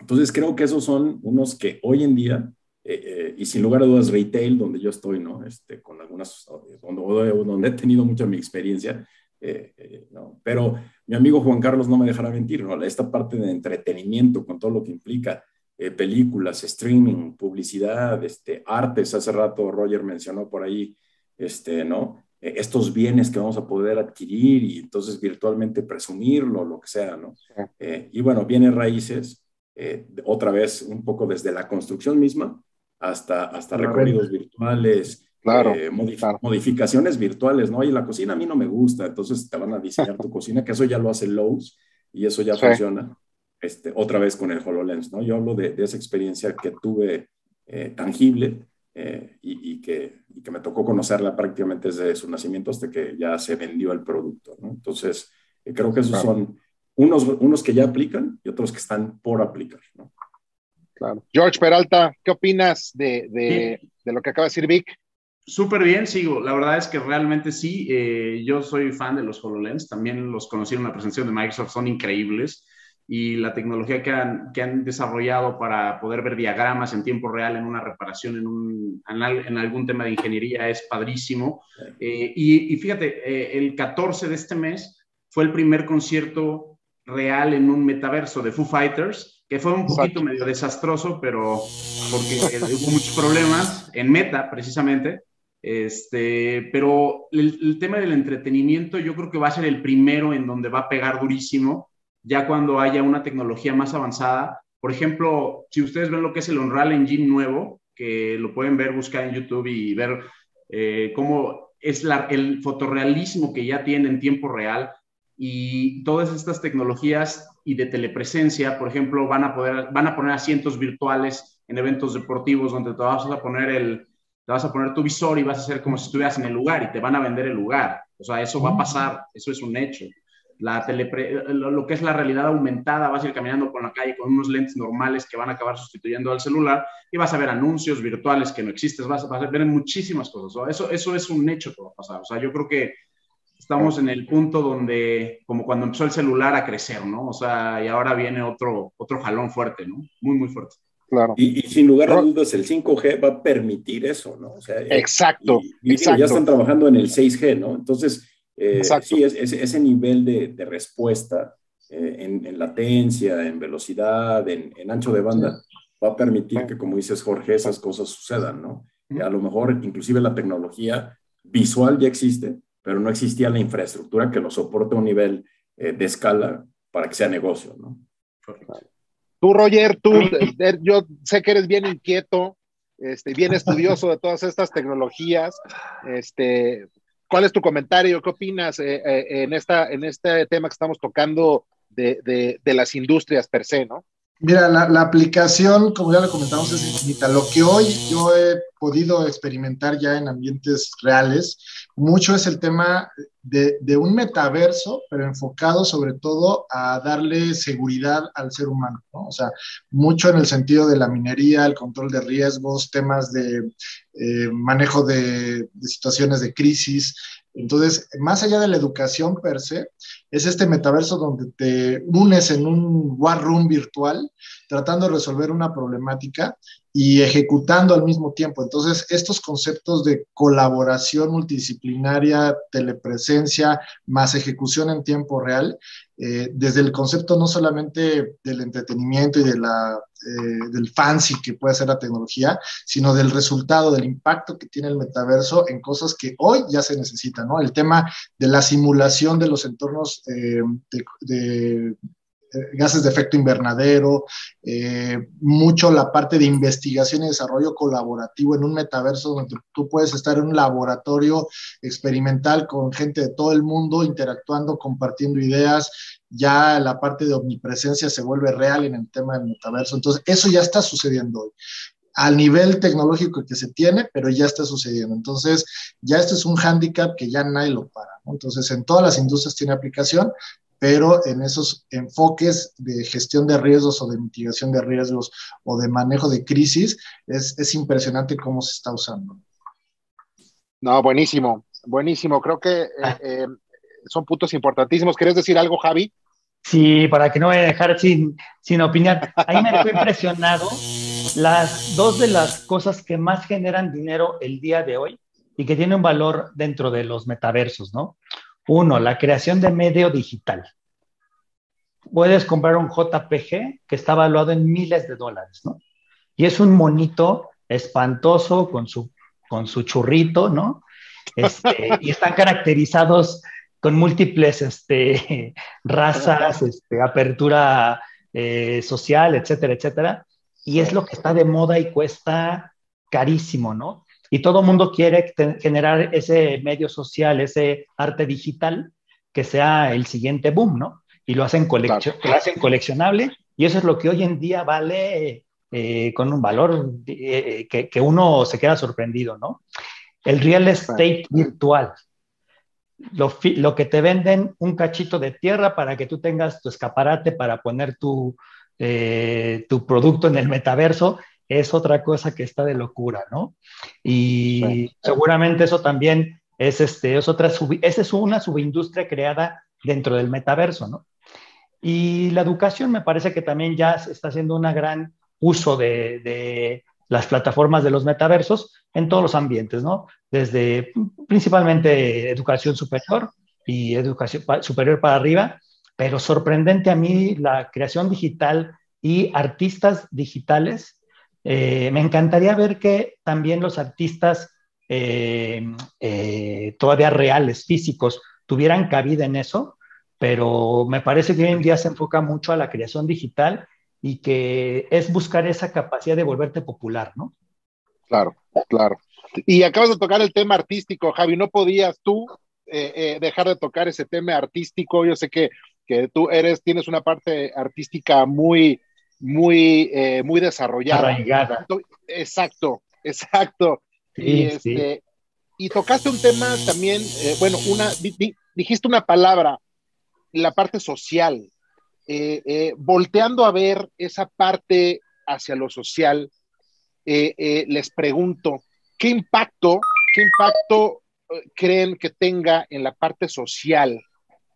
entonces creo que esos son unos que hoy en día, y sin lugar a dudas retail, donde yo estoy, ¿no? Este, con algunas, donde, donde he tenido mucha mi experiencia, ¿no? Pero mi amigo Juan Carlos no me dejará mentir, ¿no? Esta parte de entretenimiento con todo lo que implica, eh, películas, streaming, publicidad, este, artes. Hace rato Roger mencionó por ahí, este, ¿no? Eh, estos bienes que vamos a poder adquirir y entonces virtualmente presumirlo, lo que sea, ¿no? Eh, y bueno, bienes raíces, otra vez un poco desde la construcción misma hasta, hasta recorridos virtuales, Claro, modificaciones virtuales, ¿no? Y la cocina a mí no me gusta, entonces te van a diseñar tu cocina, que eso ya lo hace Lowe's y eso ya funciona. Este, otra vez con el HoloLens, ¿no? Yo hablo de, esa experiencia que tuve eh, tangible eh, y, que, que, me tocó conocerla prácticamente desde su nacimiento hasta que ya se vendió el producto, ¿no? Entonces, eh, creo que esos son unos, unos que ya aplican y otros que están por aplicar, ¿no? Claro. George Peralta, ¿qué opinas de, de, lo que acaba de decir Vic? Súper bien, sigo. La verdad es que realmente sí, yo soy fan de los HoloLens, también los conocí en una presentación de Microsoft, son increíbles y la tecnología que han, que han, desarrollado para poder ver diagramas en tiempo real en una reparación, en, un, en, algún tema de ingeniería es padrísimo. Eh, y, fíjate, eh, el 14 de este mes fue el primer concierto real en un metaverso de Foo Fighters, que fue un poquito medio desastroso, pero porque hubo muchos problemas en meta precisamente. Este, pero el, tema del entretenimiento yo creo que va a ser el primero en donde va a pegar durísimo ya cuando haya una tecnología más avanzada. Por ejemplo, si ustedes ven lo que es el Unreal Engine nuevo, que lo pueden ver, buscar en YouTube y ver eh, cómo es el fotorrealismo que ya tiene en tiempo real y todas estas tecnologías y de telepresencia, por ejemplo, van a poder, van a poner asientos virtuales en eventos deportivos donde te vas a poner el, te vas a poner tu visor y vas a hacer como si estuvieras en el lugar y te van a vender el lugar. O sea, eso va a pasar, eso es un hecho la lo que es la realidad aumentada, vas a ir caminando por la calle con unos lentes normales que van a acabar sustituyendo al celular y vas a ver anuncios virtuales que no existen, vas, a ver muchísimas cosas. Eso, eso es un hecho que va a pasar. O sea, yo creo que estamos en el punto donde, como cuando empezó el celular a crecer, ¿no? O sea, y ahora viene otro, otro jalón fuerte, ¿no? Muy, muy fuerte. Claro. Y, sin lugar a dudas, el 5G va a permitir eso, ¿no? O sea, exacto, exacto. Ya están trabajando en el 6G, ¿no? Entonces, eh, sí, es, ese nivel de, respuesta eh, en, latencia, en velocidad, en, ancho de banda, va a permitir que, como dices Jorge, esas cosas sucedan, ¿no? a lo mejor inclusive la tecnología visual ya existe, pero no existía la infraestructura que lo soporte a un nivel eh, de escala para que sea negocio, ¿no? Tú, Roger, tú, yo sé que eres bien inquieto, este, bien estudioso de todas estas tecnologías. Este, ¿Cuál es tu comentario? ¿Qué opinas eh, eh, en, esta, en este tema que estamos tocando de, de, las industrias per se, no? Mira, la, la, aplicación, como ya lo comentamos, es infinita. Lo que hoy yo he podido experimentar ya en ambientes reales, mucho es el tema de, un metaverso, pero enfocado sobre todo a darle seguridad al ser humano, ¿no? O sea, mucho en el sentido de la minería, el control de riesgos, temas de eh, manejo de, de situaciones de crisis. Entonces, más allá de la educación per se, es este metaverso donde te unes en un war room virtual tratando de resolver una problemática y ejecutando al mismo tiempo. Entonces, estos conceptos de colaboración multidisciplinaria, telepresencia, más ejecución en tiempo real, eh, desde el concepto no solamente del entretenimiento y de la, eh, del fancy que puede ser la tecnología, sino del resultado, del impacto que tiene el metaverso en cosas que hoy ya se necesitan, ¿no? El tema de la simulación de los entornos eh, de gases de efecto invernadero, mucho la parte de investigación y desarrollo colaborativo en un metaverso donde tú puedes estar en un laboratorio experimental con gente de todo el mundo interactuando, compartiendo ideas, ya la parte de omnipresencia se vuelve real en el tema del metaverso. Entonces, eso ya está sucediendo hoy al nivel tecnológico que se tiene, pero ya está sucediendo. Entonces, ya este es un hándicap que ya nadie lo para. Entonces, en todas las industrias tiene aplicación, pero en esos enfoques de gestión de riesgos o de mitigación de riesgos o de manejo de crisis, es, es impresionante cómo se está usando. No, buenísimo, buenísimo. Creo que eh, ah. eh, son puntos importantísimos. ¿Quieres decir algo, Javi? Sí, para que no me dejar sin, sin opinión. Ahí me dejó impresionado las dos de las cosas que más generan dinero el día de hoy y que tienen un valor dentro de los metaversos, ¿no? Uno, la creación de medio digital. Puedes comprar un JPG que está valuado en miles de dólares, ¿no? Y es un monito espantoso con su, con su churrito, ¿no? Este, [laughs] y están caracterizados con múltiples este, razas, este, apertura eh, social, etcétera, etcétera. Y es lo que está de moda y cuesta carísimo, ¿no? Y todo el mundo quiere generar ese medio social, ese arte digital, que sea el siguiente boom, ¿no? Y lo hacen, lo hacen coleccionable y eso es lo que hoy en día vale eh, con un valor eh, que, que, uno se queda sorprendido, ¿no? El real estate virtual, lo, que te venden un cachito de tierra para que tú tengas tu escaparate para poner tu, eh, tu producto en el metaverso, es otra cosa que está de locura, ¿no? Y seguramente eso también es, este, es otra, esa es una subindustria creada dentro del metaverso, ¿no? Y la educación me parece que también ya está haciendo un gran uso de las plataformas de los metaversos en todos los ambientes, ¿no? Desde principalmente educación superior y educación superior para arriba, pero sorprendente a mí la creación digital y artistas digitales. Eh, me encantaría ver que también los artistas eh, eh, todavía reales, físicos, tuvieran cabida en eso, pero me parece que hoy en día se enfoca mucho a la creación digital y que es buscar esa capacidad de volverte popular, ¿no? Claro, claro. Y acabas de tocar el tema artístico, Javi, no podías tú dejar de tocar ese tema artístico. Yo sé que, que, tú eres, tienes una parte artística muy, muy, eh, muy desarrollada. Arraigada. Exacto, exacto. y, este, y tocaste un tema también, bueno, una, dijiste una palabra, la parte social, eh, eh, volteando a ver esa parte hacia lo social, eh, les pregunto, ¿qué impacto, qué impacto creen que tenga en la parte social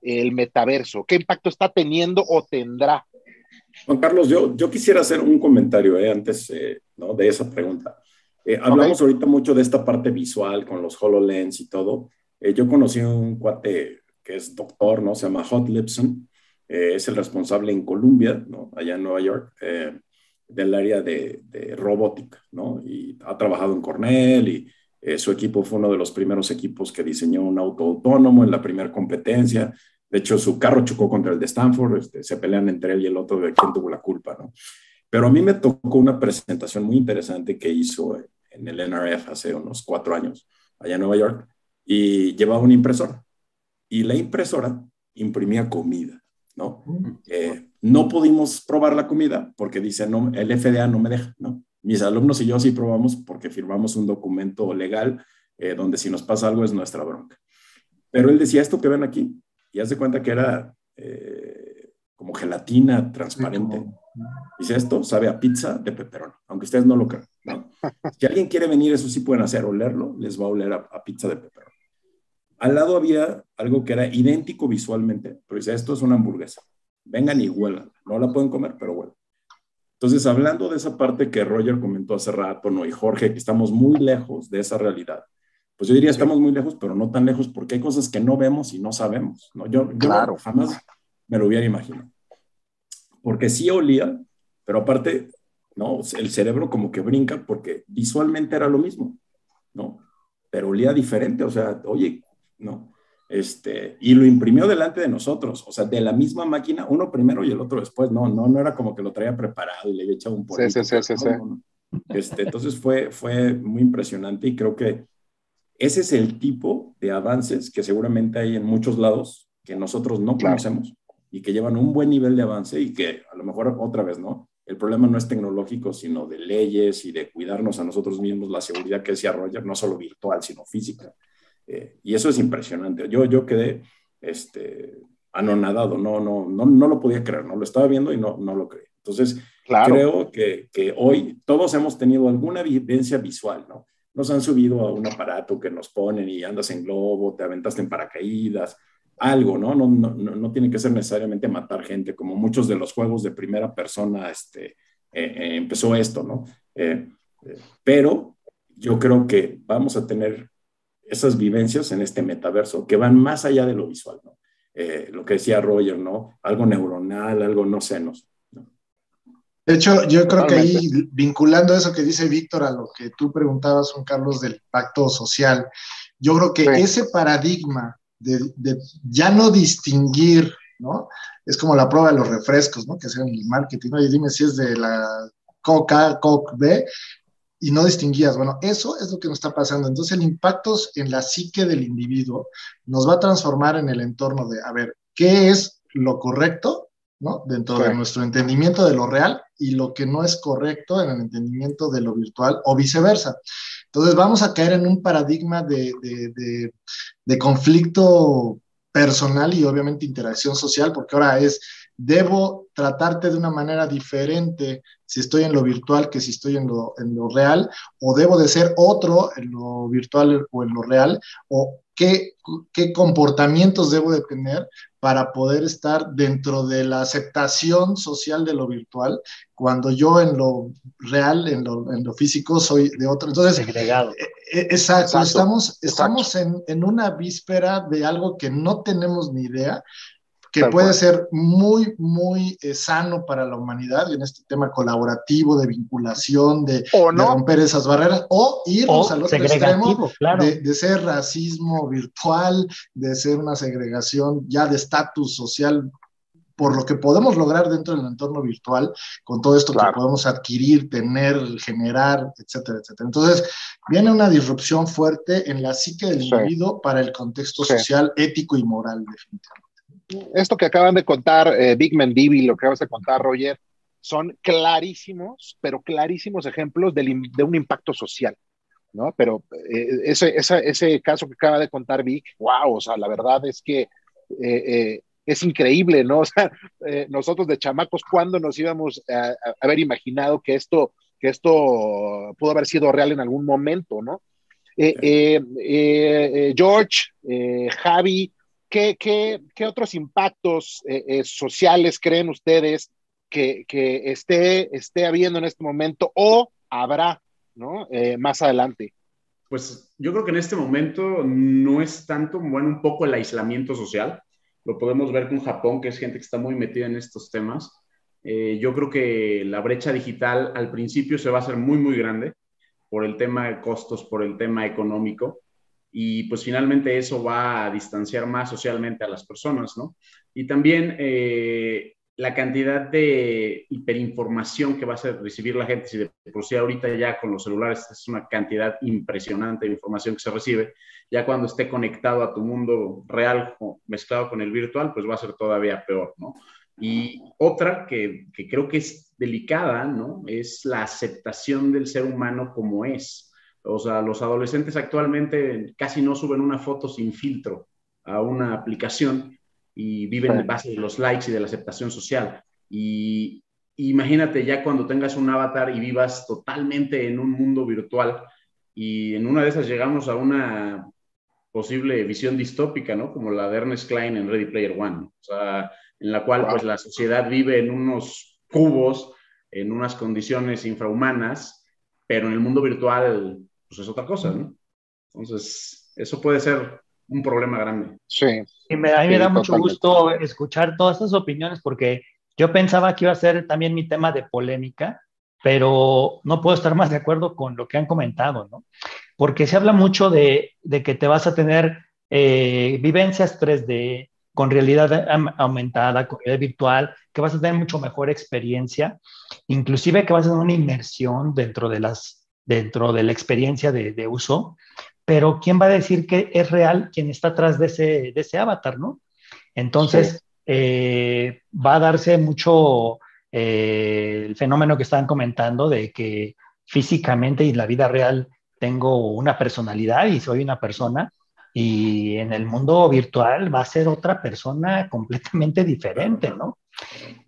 el metaverso? ¿Qué impacto está teniendo o tendrá? Juan Carlos, yo, yo quisiera hacer un comentario antes ¿no? de esa pregunta. hablamos ahorita mucho de esta parte visual con los HoloLens y todo. yo conocí un cuate que es doctor, ¿no? Se llama Hot Lipson, eh, es el responsable en Columbia, ¿no? allá en Nueva York, eh, del área de, robótica, ¿no? Y ha trabajado en Cornell y eh, su equipo fue uno de los primeros equipos que diseñó un auto autónomo en la primera competencia. De hecho, su carro chocó contra el de Stanford, este, se pelean entre él y el otro de quién tuvo la culpa, ¿no? Pero a mí me tocó una presentación muy interesante que hizo en el NRF hace unos cuatro años, allá en Nueva York, y llevaba una impresora. Y la impresora imprimía comida. ¿no? Eh, no pudimos probar la comida porque dice, no, el FDA no me deja, ¿no? Mis alumnos y yo sí probamos porque firmamos un documento legal eh, donde si nos pasa algo es nuestra bronca. Pero él decía, esto que ven aquí, y hace cuenta que era eh, como gelatina transparente. Dice, esto sabe a pizza de pepperoni, aunque ustedes no lo crean. ¿no? [laughs] Si alguien quiere venir, eso sí pueden hacer, olerlo, les va a oler a, a pizza de pepperoni. Al lado había algo que era idéntico visualmente, pero dice, esto es una hamburguesa. Vengan y huelan. No la pueden comer, pero huelan. Entonces, hablando de esa parte que Roger comentó hace rato, ¿no? Y Jorge, que estamos muy lejos de esa realidad. Pues yo diría, estamos muy lejos, pero no tan lejos, porque hay cosas que no vemos y no sabemos, ¿no? Yo, claro. jamás me lo hubiera imaginado. Porque sí olía, pero aparte, ¿no? El cerebro como que brinca porque visualmente era lo mismo, ¿no? Pero olía diferente, o sea, oye, ¿no? Este, y lo imprimió delante de nosotros, o sea, de la misma máquina, uno primero y el otro después, no, no, no era como que lo traía preparado y le había echado un polvo. Sí, sí, sí, sí, Este, entonces fue, fue muy impresionante y creo que ese es el tipo de avances que seguramente hay en muchos lados que nosotros no conocemos y que llevan un buen nivel de avance y que a lo mejor otra vez, ¿no? El problema no es tecnológico, sino de leyes y de cuidarnos a nosotros mismos, la seguridad que decía Roger, no solo virtual, sino física. Eh, y eso es impresionante. Yo, yo quedé este, anonadado, no, no, no, no lo podía creer, no lo estaba viendo y no, no lo creí. Entonces, creo que, que hoy todos hemos tenido alguna vivencia visual, ¿no? Nos han subido a un aparato que nos ponen y andas en globo, te aventaste en paracaídas, algo, ¿no? No, no, no tiene que ser necesariamente matar gente, como muchos de los juegos de primera persona este, eh, eh, empezó esto, ¿no? Eh, pero yo creo que vamos a tener esas vivencias en este metaverso que van más allá de lo visual, ¿no? lo que decía Roger, ¿no? Algo neuronal, algo, no sé, de hecho, yo creo que ahí, vinculando eso que dice Víctor a lo que tú preguntabas, Juan Carlos, del pacto social, yo creo que ese paradigma de, ya no distinguir, ¿no? Es como la prueba de los refrescos, ¿no? Que hacen el marketing, ¿no? Y dime si es de la Coca, Coke B, y no distinguías. Bueno, eso es lo que nos está pasando. Entonces, el impacto en la psique del individuo nos va a transformar en el entorno de, a ver, ¿qué es lo correcto ¿no? Dentro de nuestro entendimiento de lo real y lo que no es correcto en el entendimiento de lo virtual o viceversa. Entonces vamos a caer en un paradigma de, de conflicto personal y obviamente interacción social, porque ahora es, debo tratarte de una manera diferente si estoy en lo virtual que si estoy en lo, en lo real, o debo de ser otro en lo virtual o en lo real, o qué, qué comportamientos debo de tener para poder estar dentro de la aceptación social de lo virtual, cuando yo en lo real, en lo, en lo físico, soy de otro. Entonces, Segregado. Eh, eh, exacto, estamos, estamos En, en, una víspera de algo que no tenemos ni idea, que puede ser muy, muy eh, sano para la humanidad en este tema colaborativo, de vinculación, de, romper esas barreras, o irnos al otro extremo de, ser racismo virtual, de ser una segregación ya de estatus social por lo que podemos lograr dentro del entorno virtual, con todo esto que podemos adquirir, tener, generar, etcétera, etcétera. Entonces, viene una disrupción fuerte en la psique del individuo para el contexto social, ético y moral, definitivamente esto que acaban de contar eh, Big Mendivi, lo que acabas de contar Roger, son clarísimos, pero clarísimos ejemplos de un impacto social, ¿no? Pero eh, ese, ese, caso que acaba de contar Vic, wow, o sea, la verdad es que eh, es increíble, ¿no? [laughs] O sea, nosotros de chamacos, ¿cuándo nos íbamos a, haber imaginado que esto, que esto pudo haber sido real en algún momento, ¿no? George, Javi, ¿Qué, qué, qué otros impactos eh, eh, sociales creen ustedes que, que, esté, esté habiendo en este momento o habrá ¿no? Eh, más adelante? Pues yo creo que en este momento no es tanto, bueno, un poco el aislamiento social. Lo podemos ver con Japón, que es gente que está muy metida en estos temas. yo creo que la brecha digital al principio se va a hacer muy, muy grande por el tema de costos, por el tema económico y pues finalmente eso va a distanciar más socialmente a las personas, ¿no? Y también eh, la cantidad de hiperinformación que va a recibir la gente, si de por sí ahorita ya con los celulares es una cantidad impresionante de información que se recibe, ya cuando esté conectado a tu mundo real mezclado con el virtual, pues va a ser todavía peor, ¿no? Y otra que, que creo que es delicada, ¿no? Es la aceptación del ser humano como es o sea, los adolescentes actualmente casi no suben una foto sin filtro a una aplicación y viven en base de los likes y de la aceptación social. Y imagínate ya cuando tengas un avatar y vivas totalmente en un mundo virtual y en una de esas llegamos a una posible visión distópica, ¿no? Como la de Ernest Klein en Ready Player One, o sea, en la cual pues la sociedad vive en unos cubos, en unas condiciones infrahumanas, pero en el mundo virtual pues es otra cosa, ¿no? Entonces, eso puede ser un problema grande. Sí. Y me, a mí me da mucho gusto escuchar todas estas opiniones porque yo pensaba que iba a ser también mi tema de polémica, pero no puedo estar más de acuerdo con lo que han comentado, ¿no? Porque se habla mucho de, de que te vas a tener eh, vivencias 3D, con realidad aumentada, con realidad virtual, que vas a tener mucho mejor experiencia, inclusive que vas a tener una inmersión dentro de, las, dentro de la experiencia de, de uso, pero ¿quién va a decir que es real quien está atrás de ese, de ese avatar, no? Entonces, eh, va a darse mucho eh, el fenómeno que estaban comentando de que físicamente y en la vida real tengo una personalidad y soy una persona, y en el mundo virtual va a ser otra persona completamente diferente, ¿no?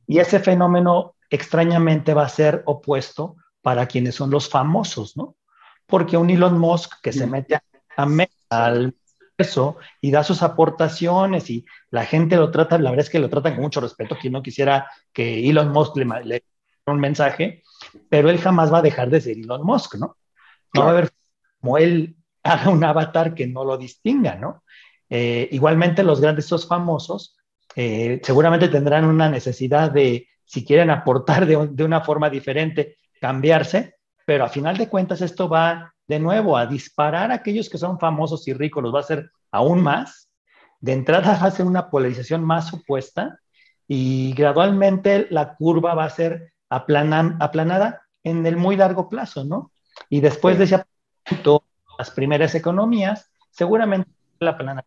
Y ese fenómeno extrañamente va a ser opuesto para quienes son los famosos, ¿no? Porque un Elon Musk que se mete a, al eso y da sus aportaciones y la gente lo trata, la verdad es que lo tratan con mucho respeto, quien no quisiera que Elon Musk le, le un mensaje, pero él jamás va a dejar de ser Elon Musk, ¿no? No va a haber como él [laughs] haga un avatar que no lo distinga, ¿no? Eh, igualmente los grandes, estos famosos, eh, seguramente tendrán una necesidad de, si quieren aportar de, de, una forma diferente, cambiarse, pero a final de cuentas esto va de nuevo a disparar a aquellos que son famosos y ricos, los va a hacer aún más. De entrada va a ser una polarización más opuesta y gradualmente la curva va a ser aplanada en el muy largo plazo, ¿no? Y después de ese punto, las primeras economías, seguramente la plana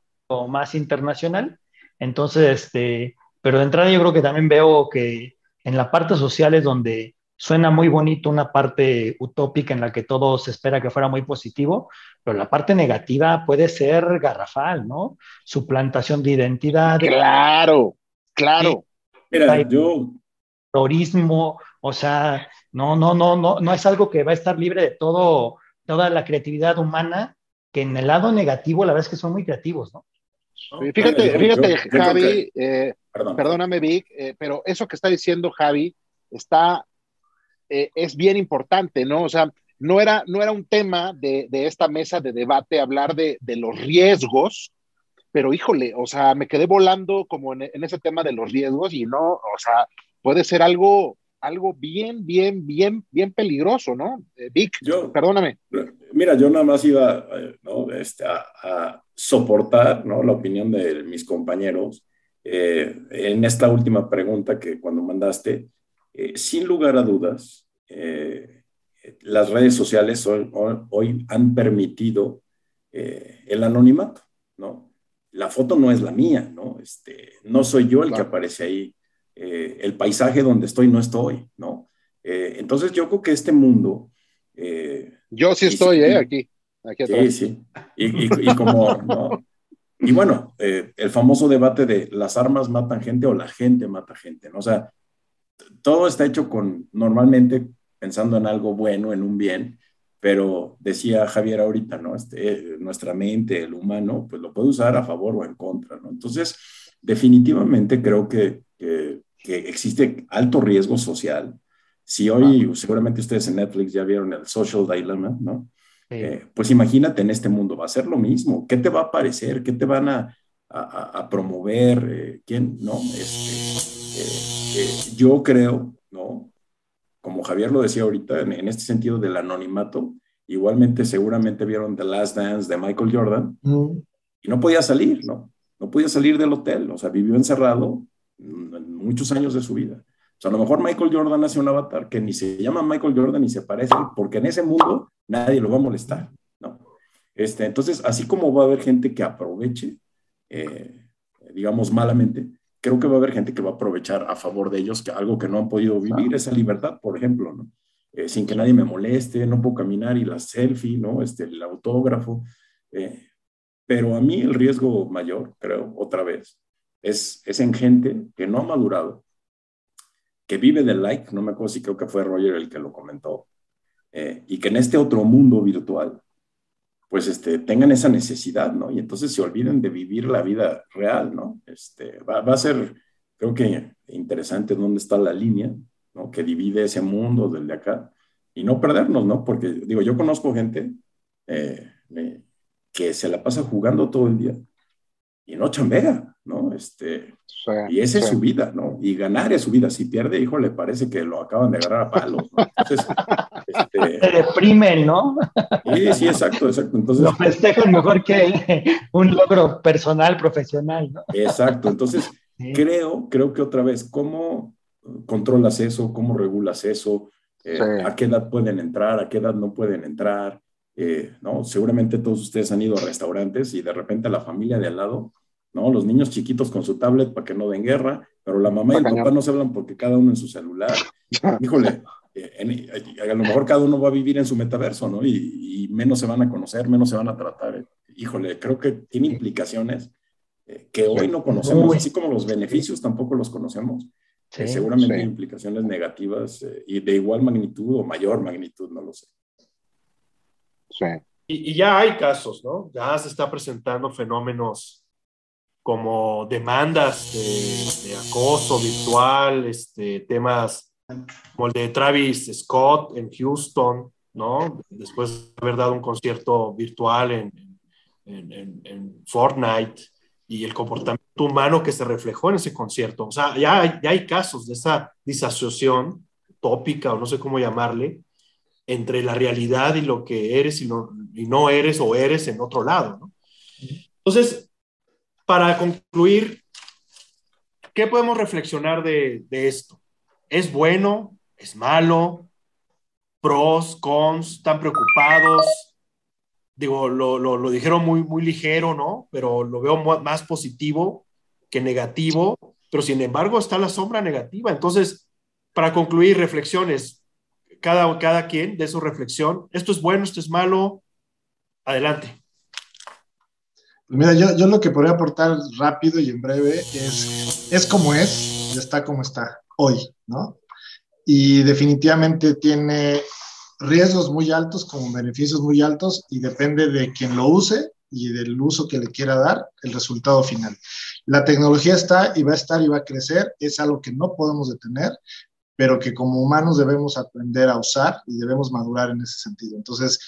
más internacional. Entonces, este, pero de entrada yo creo que también veo que en la parte social es donde suena muy bonito una parte utópica en la que todo se espera que fuera muy positivo, pero la parte negativa puede ser garrafal, ¿no? Suplantación de identidad. Claro, claro. Mira, yo... Terrorismo, o sea, no, no, no, no, no es algo que va a estar libre de todo toda la creatividad humana, que en el lado negativo la verdad es que son muy creativos, ¿no? Fíjate, fíjate, Javi, eh, perdóname, Vic, eh, pero eso que está diciendo Javi está, eh, es bien importante, ¿no? O sea, no era, no era un tema de, de esta mesa de debate hablar de, de, los riesgos, pero híjole, o sea, me quedé volando como en, en, ese tema de los riesgos y no, o sea, puede ser algo algo bien, bien, bien, bien peligroso, ¿no? Eh, Vic, yo, perdóname. Mira, yo nada más iba eh, ¿no? este, a, soportar ¿no? la opinión de mis compañeros eh, en esta última pregunta que cuando mandaste, sin lugar a dudas, las redes sociales hoy, hoy han permitido el anonimato, ¿no? La foto no es la mía, ¿no? Este, no soy yo el que aparece ahí eh, el paisaje donde estoy no estoy, ¿no? Eh, entonces yo creo que este mundo... Eh, yo sí estoy, ¿eh? Aquí, aquí atrás. Sí, sí. Y, y, como, ¿no? Y bueno, el famoso debate de las armas matan gente o la gente mata gente, ¿no? O sea, todo está hecho con, normalmente pensando en algo bueno, en un bien, pero decía Javier ahorita, ¿no? Este, nuestra mente, el humano, pues lo puede usar a favor o en contra, ¿no? Entonces, definitivamente creo que, que, existe alto riesgo social. Si hoy, seguramente ustedes en Netflix ya vieron el Social Dilemma, ¿no? Eh, pues imagínate en este mundo, va a ser lo mismo. ¿Qué te va a parecer? ¿Qué te van a, a, a promover? Eh, ¿Quién? No, este, eh, yo creo, ¿no? Como Javier lo decía ahorita, en, en, este sentido del anonimato, igualmente seguramente vieron The Last Dance de Michael Jordan y no podía salir, ¿no? no podía salir del hotel, o sea, vivió encerrado muchos años de su vida. O sea, a lo mejor Michael Jordan hace un avatar que ni se llama Michael Jordan ni se parece, porque en ese mundo nadie lo va a molestar, ¿no? Este, entonces, así como va a haber gente que aproveche, eh, digamos, malamente, creo que va a haber gente que va a aprovechar a favor de ellos, que algo que no han podido vivir, esa libertad, por ejemplo, ¿no? Eh, sin que nadie me moleste, no puedo caminar y la selfie, ¿no? Este, el autógrafo. Eh, pero a mí el riesgo mayor, creo, otra vez, es, es en gente que no ha madurado, que vive del like, no me acuerdo si creo que fue Roger el que lo comentó, eh, y que en este otro mundo virtual, pues este, tengan esa necesidad, ¿no? Y entonces se olviden de vivir la vida real, ¿no? Este, va, a ser, creo que interesante dónde está la línea, ¿no? Que divide ese mundo del de acá y no perdernos, ¿no? Porque, digo, yo conozco gente, eh, que se la pasa jugando todo el día y no chambea, ¿no? Este, y esa es su vida, ¿no? Y ganar es su vida. Si pierde, hijo, le parece que lo acaban de agarrar a palos. ¿no? Entonces, [laughs] este... Se deprimen, ¿no? Sí, sí, exacto, exacto. Entonces, lo festejan mejor que [laughs] un logro personal, profesional, ¿no? Exacto. Entonces, creo, creo que otra vez, ¿cómo controlas eso? ¿Cómo regulas eso? Eh, ¿A qué edad pueden entrar? ¿A qué edad no pueden entrar? Eh, ¿no? Seguramente todos ustedes han ido a restaurantes y de repente la familia de al lado ¿no? Los niños chiquitos con su tablet para que no den guerra, pero la mamá y el papá no se hablan porque cada uno en su celular. [laughs] Híjole, eh, a lo mejor cada uno va a vivir en su metaverso, ¿no? Y, menos se van a conocer, menos se van a tratar. Híjole, creo que tiene implicaciones eh, que hoy no conocemos, así como los beneficios tampoco los conocemos. Eh, seguramente implicaciones negativas y de igual magnitud o mayor magnitud, no lo sé. Sí. Y, y ya hay casos, ¿no? Ya se está presentando fenómenos como demandas de, acoso virtual, este, temas como el de Travis Scott en Houston, ¿no? Después de haber dado un concierto virtual en, en, en, Fortnite y el comportamiento humano que se reflejó en ese concierto. O sea, ya ya hay casos de esa disasociación tópica o no sé cómo llamarle entre la realidad y lo que eres y, y no eres o eres en otro lado. Entonces, para concluir, ¿qué podemos reflexionar de, esto? ¿Es bueno? ¿Es malo? ¿Pros? ¿Cons? ¿Están preocupados? Digo, lo, dijeron muy, muy ligero, ¿no? Pero lo veo más positivo que negativo, pero sin embargo está la sombra negativa. Entonces, para concluir, reflexiones, cada, cada quien de su reflexión, esto es bueno, esto es malo, adelante. Mira, yo, yo lo que podría aportar rápido y en breve es, es como es y está como está hoy, ¿no? Y definitivamente tiene riesgos muy altos como beneficios muy altos y depende de quien lo use y del uso que le quiera dar el resultado final. La tecnología está y va a estar y va a crecer, es algo que no podemos detener, pero que como humanos debemos aprender a usar y debemos madurar en ese sentido. Entonces,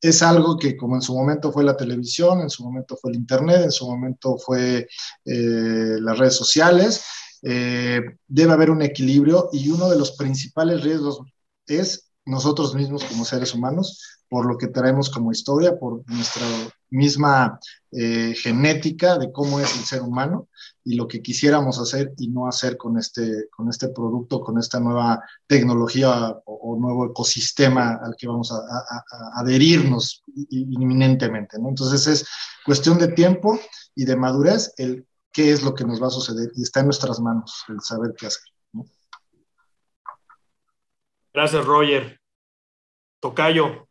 es algo que como en su momento fue la televisión, en su momento fue el Internet, en su momento fue eh, las redes sociales, eh, debe haber un equilibrio y uno de los principales riesgos es nosotros mismos como seres humanos, por lo que traemos como historia, por nuestra misma eh, genética de cómo es el ser humano y lo que quisiéramos hacer y no hacer con este, con este producto, con esta nueva tecnología o, nuevo ecosistema al que vamos a, adherirnos inminentemente. Entonces es cuestión de tiempo y de madurez el qué es lo que nos va a suceder y está en nuestras manos el saber qué hacer. Gracias, Roger. Tocayo,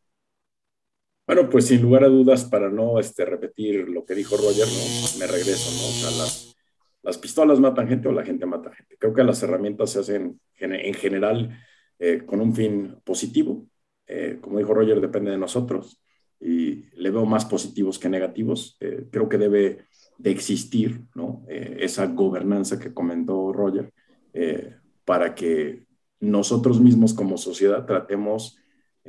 bueno, pues sin lugar a dudas, para no este, repetir lo que dijo Roger, ¿no? me regreso, ¿no? O sea, las, las pistolas matan gente o la gente mata gente. Creo que las herramientas se hacen en general eh, con un fin positivo. Eh, como dijo Roger, depende de nosotros y le veo más positivos que negativos. Eh, creo que debe de existir ¿no? esa gobernanza que comentó Roger para que nosotros mismos como sociedad tratemos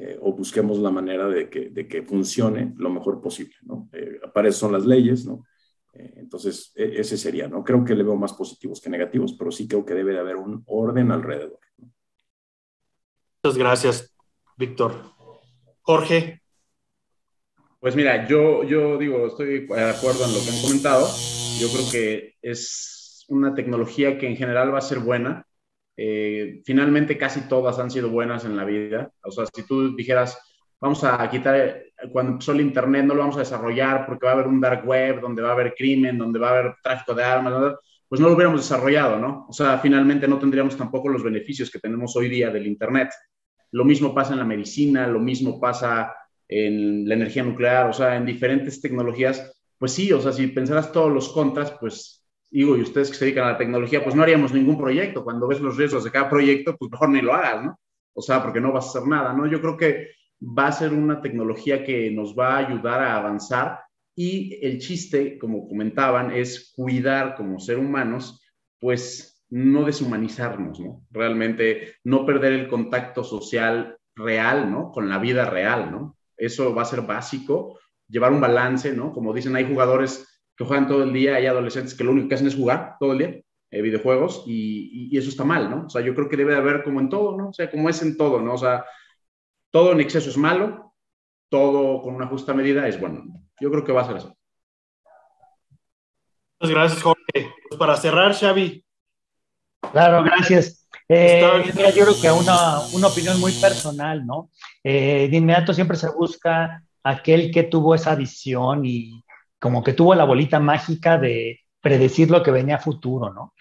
eh, o busquemos la manera de que, de que, funcione lo mejor posible, ¿no? Eh, para eso son las leyes, ¿no? Eh, entonces, e, ese sería, ¿no? Creo que le veo más positivos que negativos, pero sí creo que debe de haber un orden alrededor. Muchas gracias, Víctor. Jorge. Pues mira, yo, yo digo, estoy de acuerdo en lo que han comentado. Yo creo que es una tecnología que en general va a ser buena eh, finalmente casi todas han sido buenas en la vida. O sea, si tú dijeras, vamos a quitar, cuando empezó el Internet no lo vamos a desarrollar porque va a haber un dark web donde va a haber crimen, donde va a haber tráfico de armas, pues no lo hubiéramos desarrollado, ¿no? O sea, finalmente no tendríamos tampoco los beneficios que tenemos hoy día del Internet. Lo mismo pasa en la medicina, lo mismo pasa en la energía nuclear, o sea, en diferentes tecnologías. Pues sí, o sea, si pensaras todos los contras, pues digo, y ustedes que se dedican a la tecnología, pues no haríamos ningún proyecto. Cuando ves los riesgos de cada proyecto, pues mejor ni lo hagas, ¿no? O sea, porque no vas a hacer nada, ¿no? Yo creo que va a ser una tecnología que nos va a ayudar a avanzar y el chiste, como comentaban, es cuidar como ser humanos, pues no deshumanizarnos, ¿no? Realmente no perder el contacto social real, ¿no? Con la vida real, ¿no? Eso va a ser básico, llevar un balance, ¿no? Como dicen, hay jugadores que juegan todo el día, hay adolescentes que lo único que hacen es jugar todo el día. videojuegos y, y, eso está mal, ¿no? O sea, yo creo que debe de haber como en todo, ¿no? O sea, como es en todo, ¿no? O sea, todo en exceso es malo, todo con una justa medida es bueno. Yo creo que va a ser eso. Muchas gracias, Jorge. Pues para cerrar, Xavi. Claro, gracias. Eh, yo creo que una, una opinión muy personal, ¿no? Eh, de inmediato siempre se busca aquel que tuvo esa visión y como que tuvo la bolita mágica de predecir lo que venía a futuro, ¿no?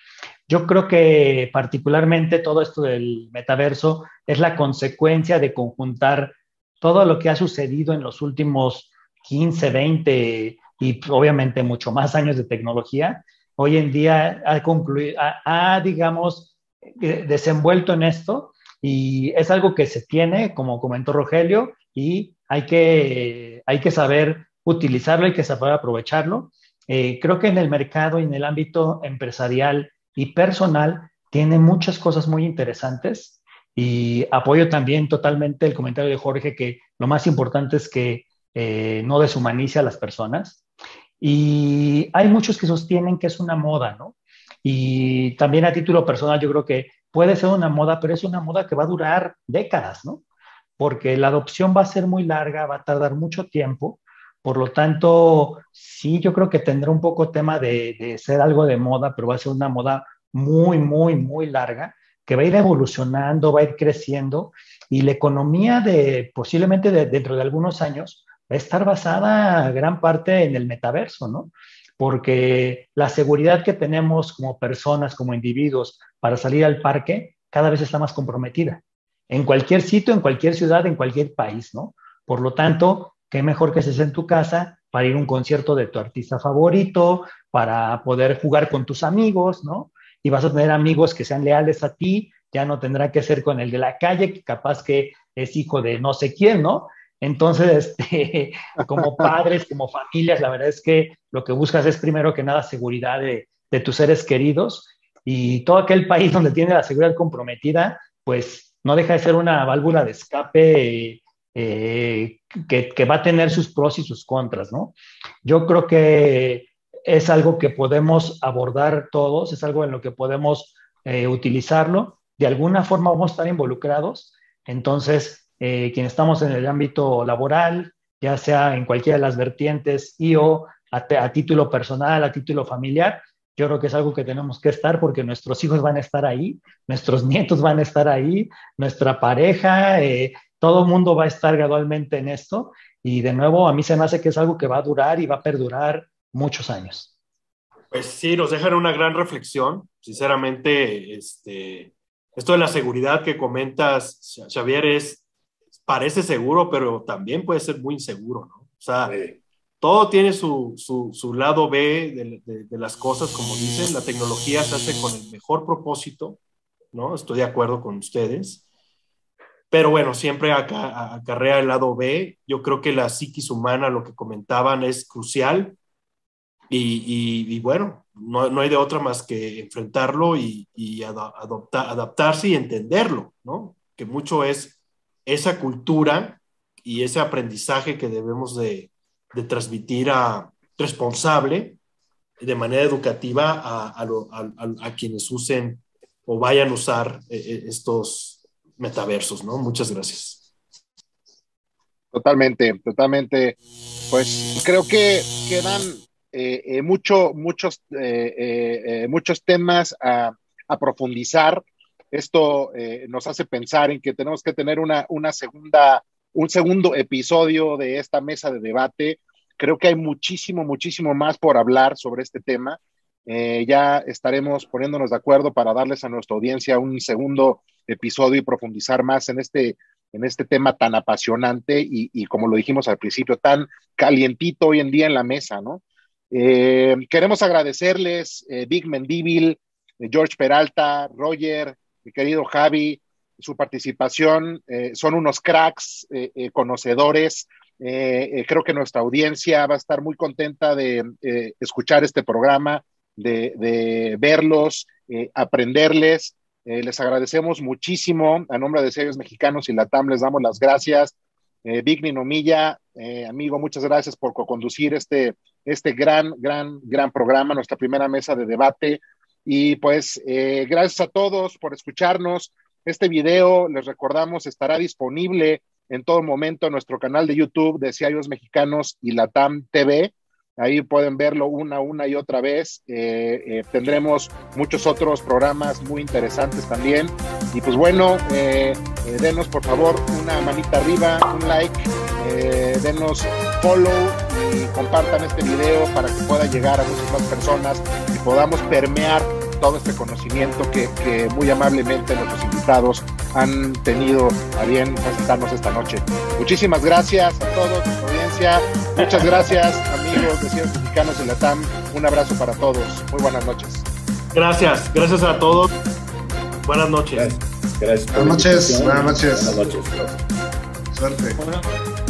Yo creo que particularmente todo esto del metaverso es la consecuencia de conjuntar todo lo que ha sucedido en los últimos 15, 20 y obviamente mucho más años de tecnología. Hoy en día ha concluido, ha, digamos, eh, desenvuelto en esto y es algo que se tiene, como comentó Rogelio, y hay que, hay que saber utilizarlo, hay que saber aprovecharlo. Eh, creo que en el mercado y en el ámbito empresarial y personal tiene muchas cosas muy interesantes y apoyo también totalmente el comentario de Jorge que lo más importante es que eh, no deshumanice a las personas. Y hay muchos que sostienen que es una moda, ¿no? Y también a título personal yo creo que puede ser una moda, pero es una moda que va a durar décadas, ¿no? Porque la adopción va a ser muy larga, va a tardar mucho tiempo. Por lo tanto, sí, yo creo que tendrá un poco tema de, ser algo de moda, pero va a ser una moda muy, muy, muy larga, que va a ir evolucionando, va a ir creciendo y la economía de posiblemente dentro de algunos años va a estar basada gran parte en el metaverso, ¿no? Porque la seguridad que tenemos como personas, como individuos, para salir al parque, cada vez está más comprometida. En cualquier sitio, en cualquier ciudad, en cualquier país, ¿no? Por lo tanto, qué mejor que estés en tu casa para ir a un concierto de tu artista favorito, para poder jugar con tus amigos, ¿no? y vas a tener amigos que sean leales a ti, ya no tendrá que ser con el de la calle, que capaz que es hijo de no sé quién, ¿no? Entonces, [laughs] este, como padres, como familias, la verdad es que lo que buscas es primero que nada seguridad de, tus seres queridos y todo aquel país donde tiene la seguridad comprometida, pues no deja de ser una válvula de escape eh, que, va a tener sus pros y sus contras, ¿no? Yo creo que es algo que podemos abordar todos, es algo en lo que podemos eh, utilizarlo. De alguna forma vamos a estar involucrados. Entonces, eh, quienes estamos en el ámbito laboral, ya sea en cualquiera de las vertientes y o a, título personal, a título familiar, yo creo que es algo que tenemos que estar porque nuestros hijos van a estar ahí, nuestros nietos van a estar ahí, nuestra pareja, eh, todo el mundo va a estar gradualmente en esto. Y de nuevo, a mí se me hace que es algo que va a durar y va a perdurar muchos años. Pues sí, nos dejan una gran reflexión. Sinceramente, este, esto de la seguridad que comentas, Xavier, es, parece seguro, pero también puede ser muy inseguro, ¿no? O sea, todo tiene su, su, lado B de, de, las cosas, como dicen, la tecnología se hace con el mejor propósito, ¿no? Estoy de acuerdo con ustedes. Pero bueno, siempre acá, acarrea el lado B. Yo creo que la psiquis humana, lo que comentaban, es crucial y, bueno, no, no, hay de otra más que enfrentarlo y, y adaptarse y entenderlo, ¿no? Que mucho es esa cultura y ese aprendizaje que debemos de, de transmitir a responsable de manera educativa a, a, a, quienes usen o vayan a usar eh, eh, estos metaversos, ¿no? Muchas gracias. Totalmente, totalmente. Pues creo que quedan eh, eh, mucho, muchos, eh, muchos temas a, profundizar. Esto nos hace pensar en que tenemos que tener una, una segunda, un segundo episodio de esta mesa de debate. Creo que hay muchísimo, muchísimo más por hablar sobre este tema. Ya estaremos poniéndonos de acuerdo para darles a nuestra audiencia un segundo episodio y profundizar más en este, en este tema tan apasionante y, como lo dijimos al principio, tan calientito hoy en día en la mesa, ¿no? Eh, queremos agradecerles, eh, Big eh, George Peralta, Roger, mi querido Javi, su participación. son unos cracks, conocedores. creo que nuestra audiencia va a estar muy contenta de escuchar este programa, de, verlos, aprenderles. les agradecemos muchísimo. A nombre de Serios Mexicanos y la TAM les damos las gracias. Big Ninomilla, amigo, muchas gracias por conducir este este gran, gran, gran programa, nuestra primera mesa de debate. Y pues eh, gracias a todos por escucharnos. Este video, les recordamos, estará disponible en todo momento en nuestro canal de YouTube de Ciayos Mexicanos y Latam TV. Ahí pueden verlo una, una y otra vez. Eh, eh, tendremos muchos otros programas muy interesantes también. Y pues bueno, eh, denos por favor una manita arriba, un like, denos follow y compartan este video para que pueda llegar a muchas más personas y podamos permear todo este conocimiento que, que muy amablemente nuestros invitados han tenido a bien presentarnos esta noche. Muchísimas gracias a todos, nuestra audiencia. Muchas gracias, amigos de Ciencias Mexicanos de la TAM. Un abrazo para todos. Muy buenas noches. Gracias, gracias a todos. Buenas noches. Gracias. Buenas noches. Buenas noches. Buenas noches. Suerte.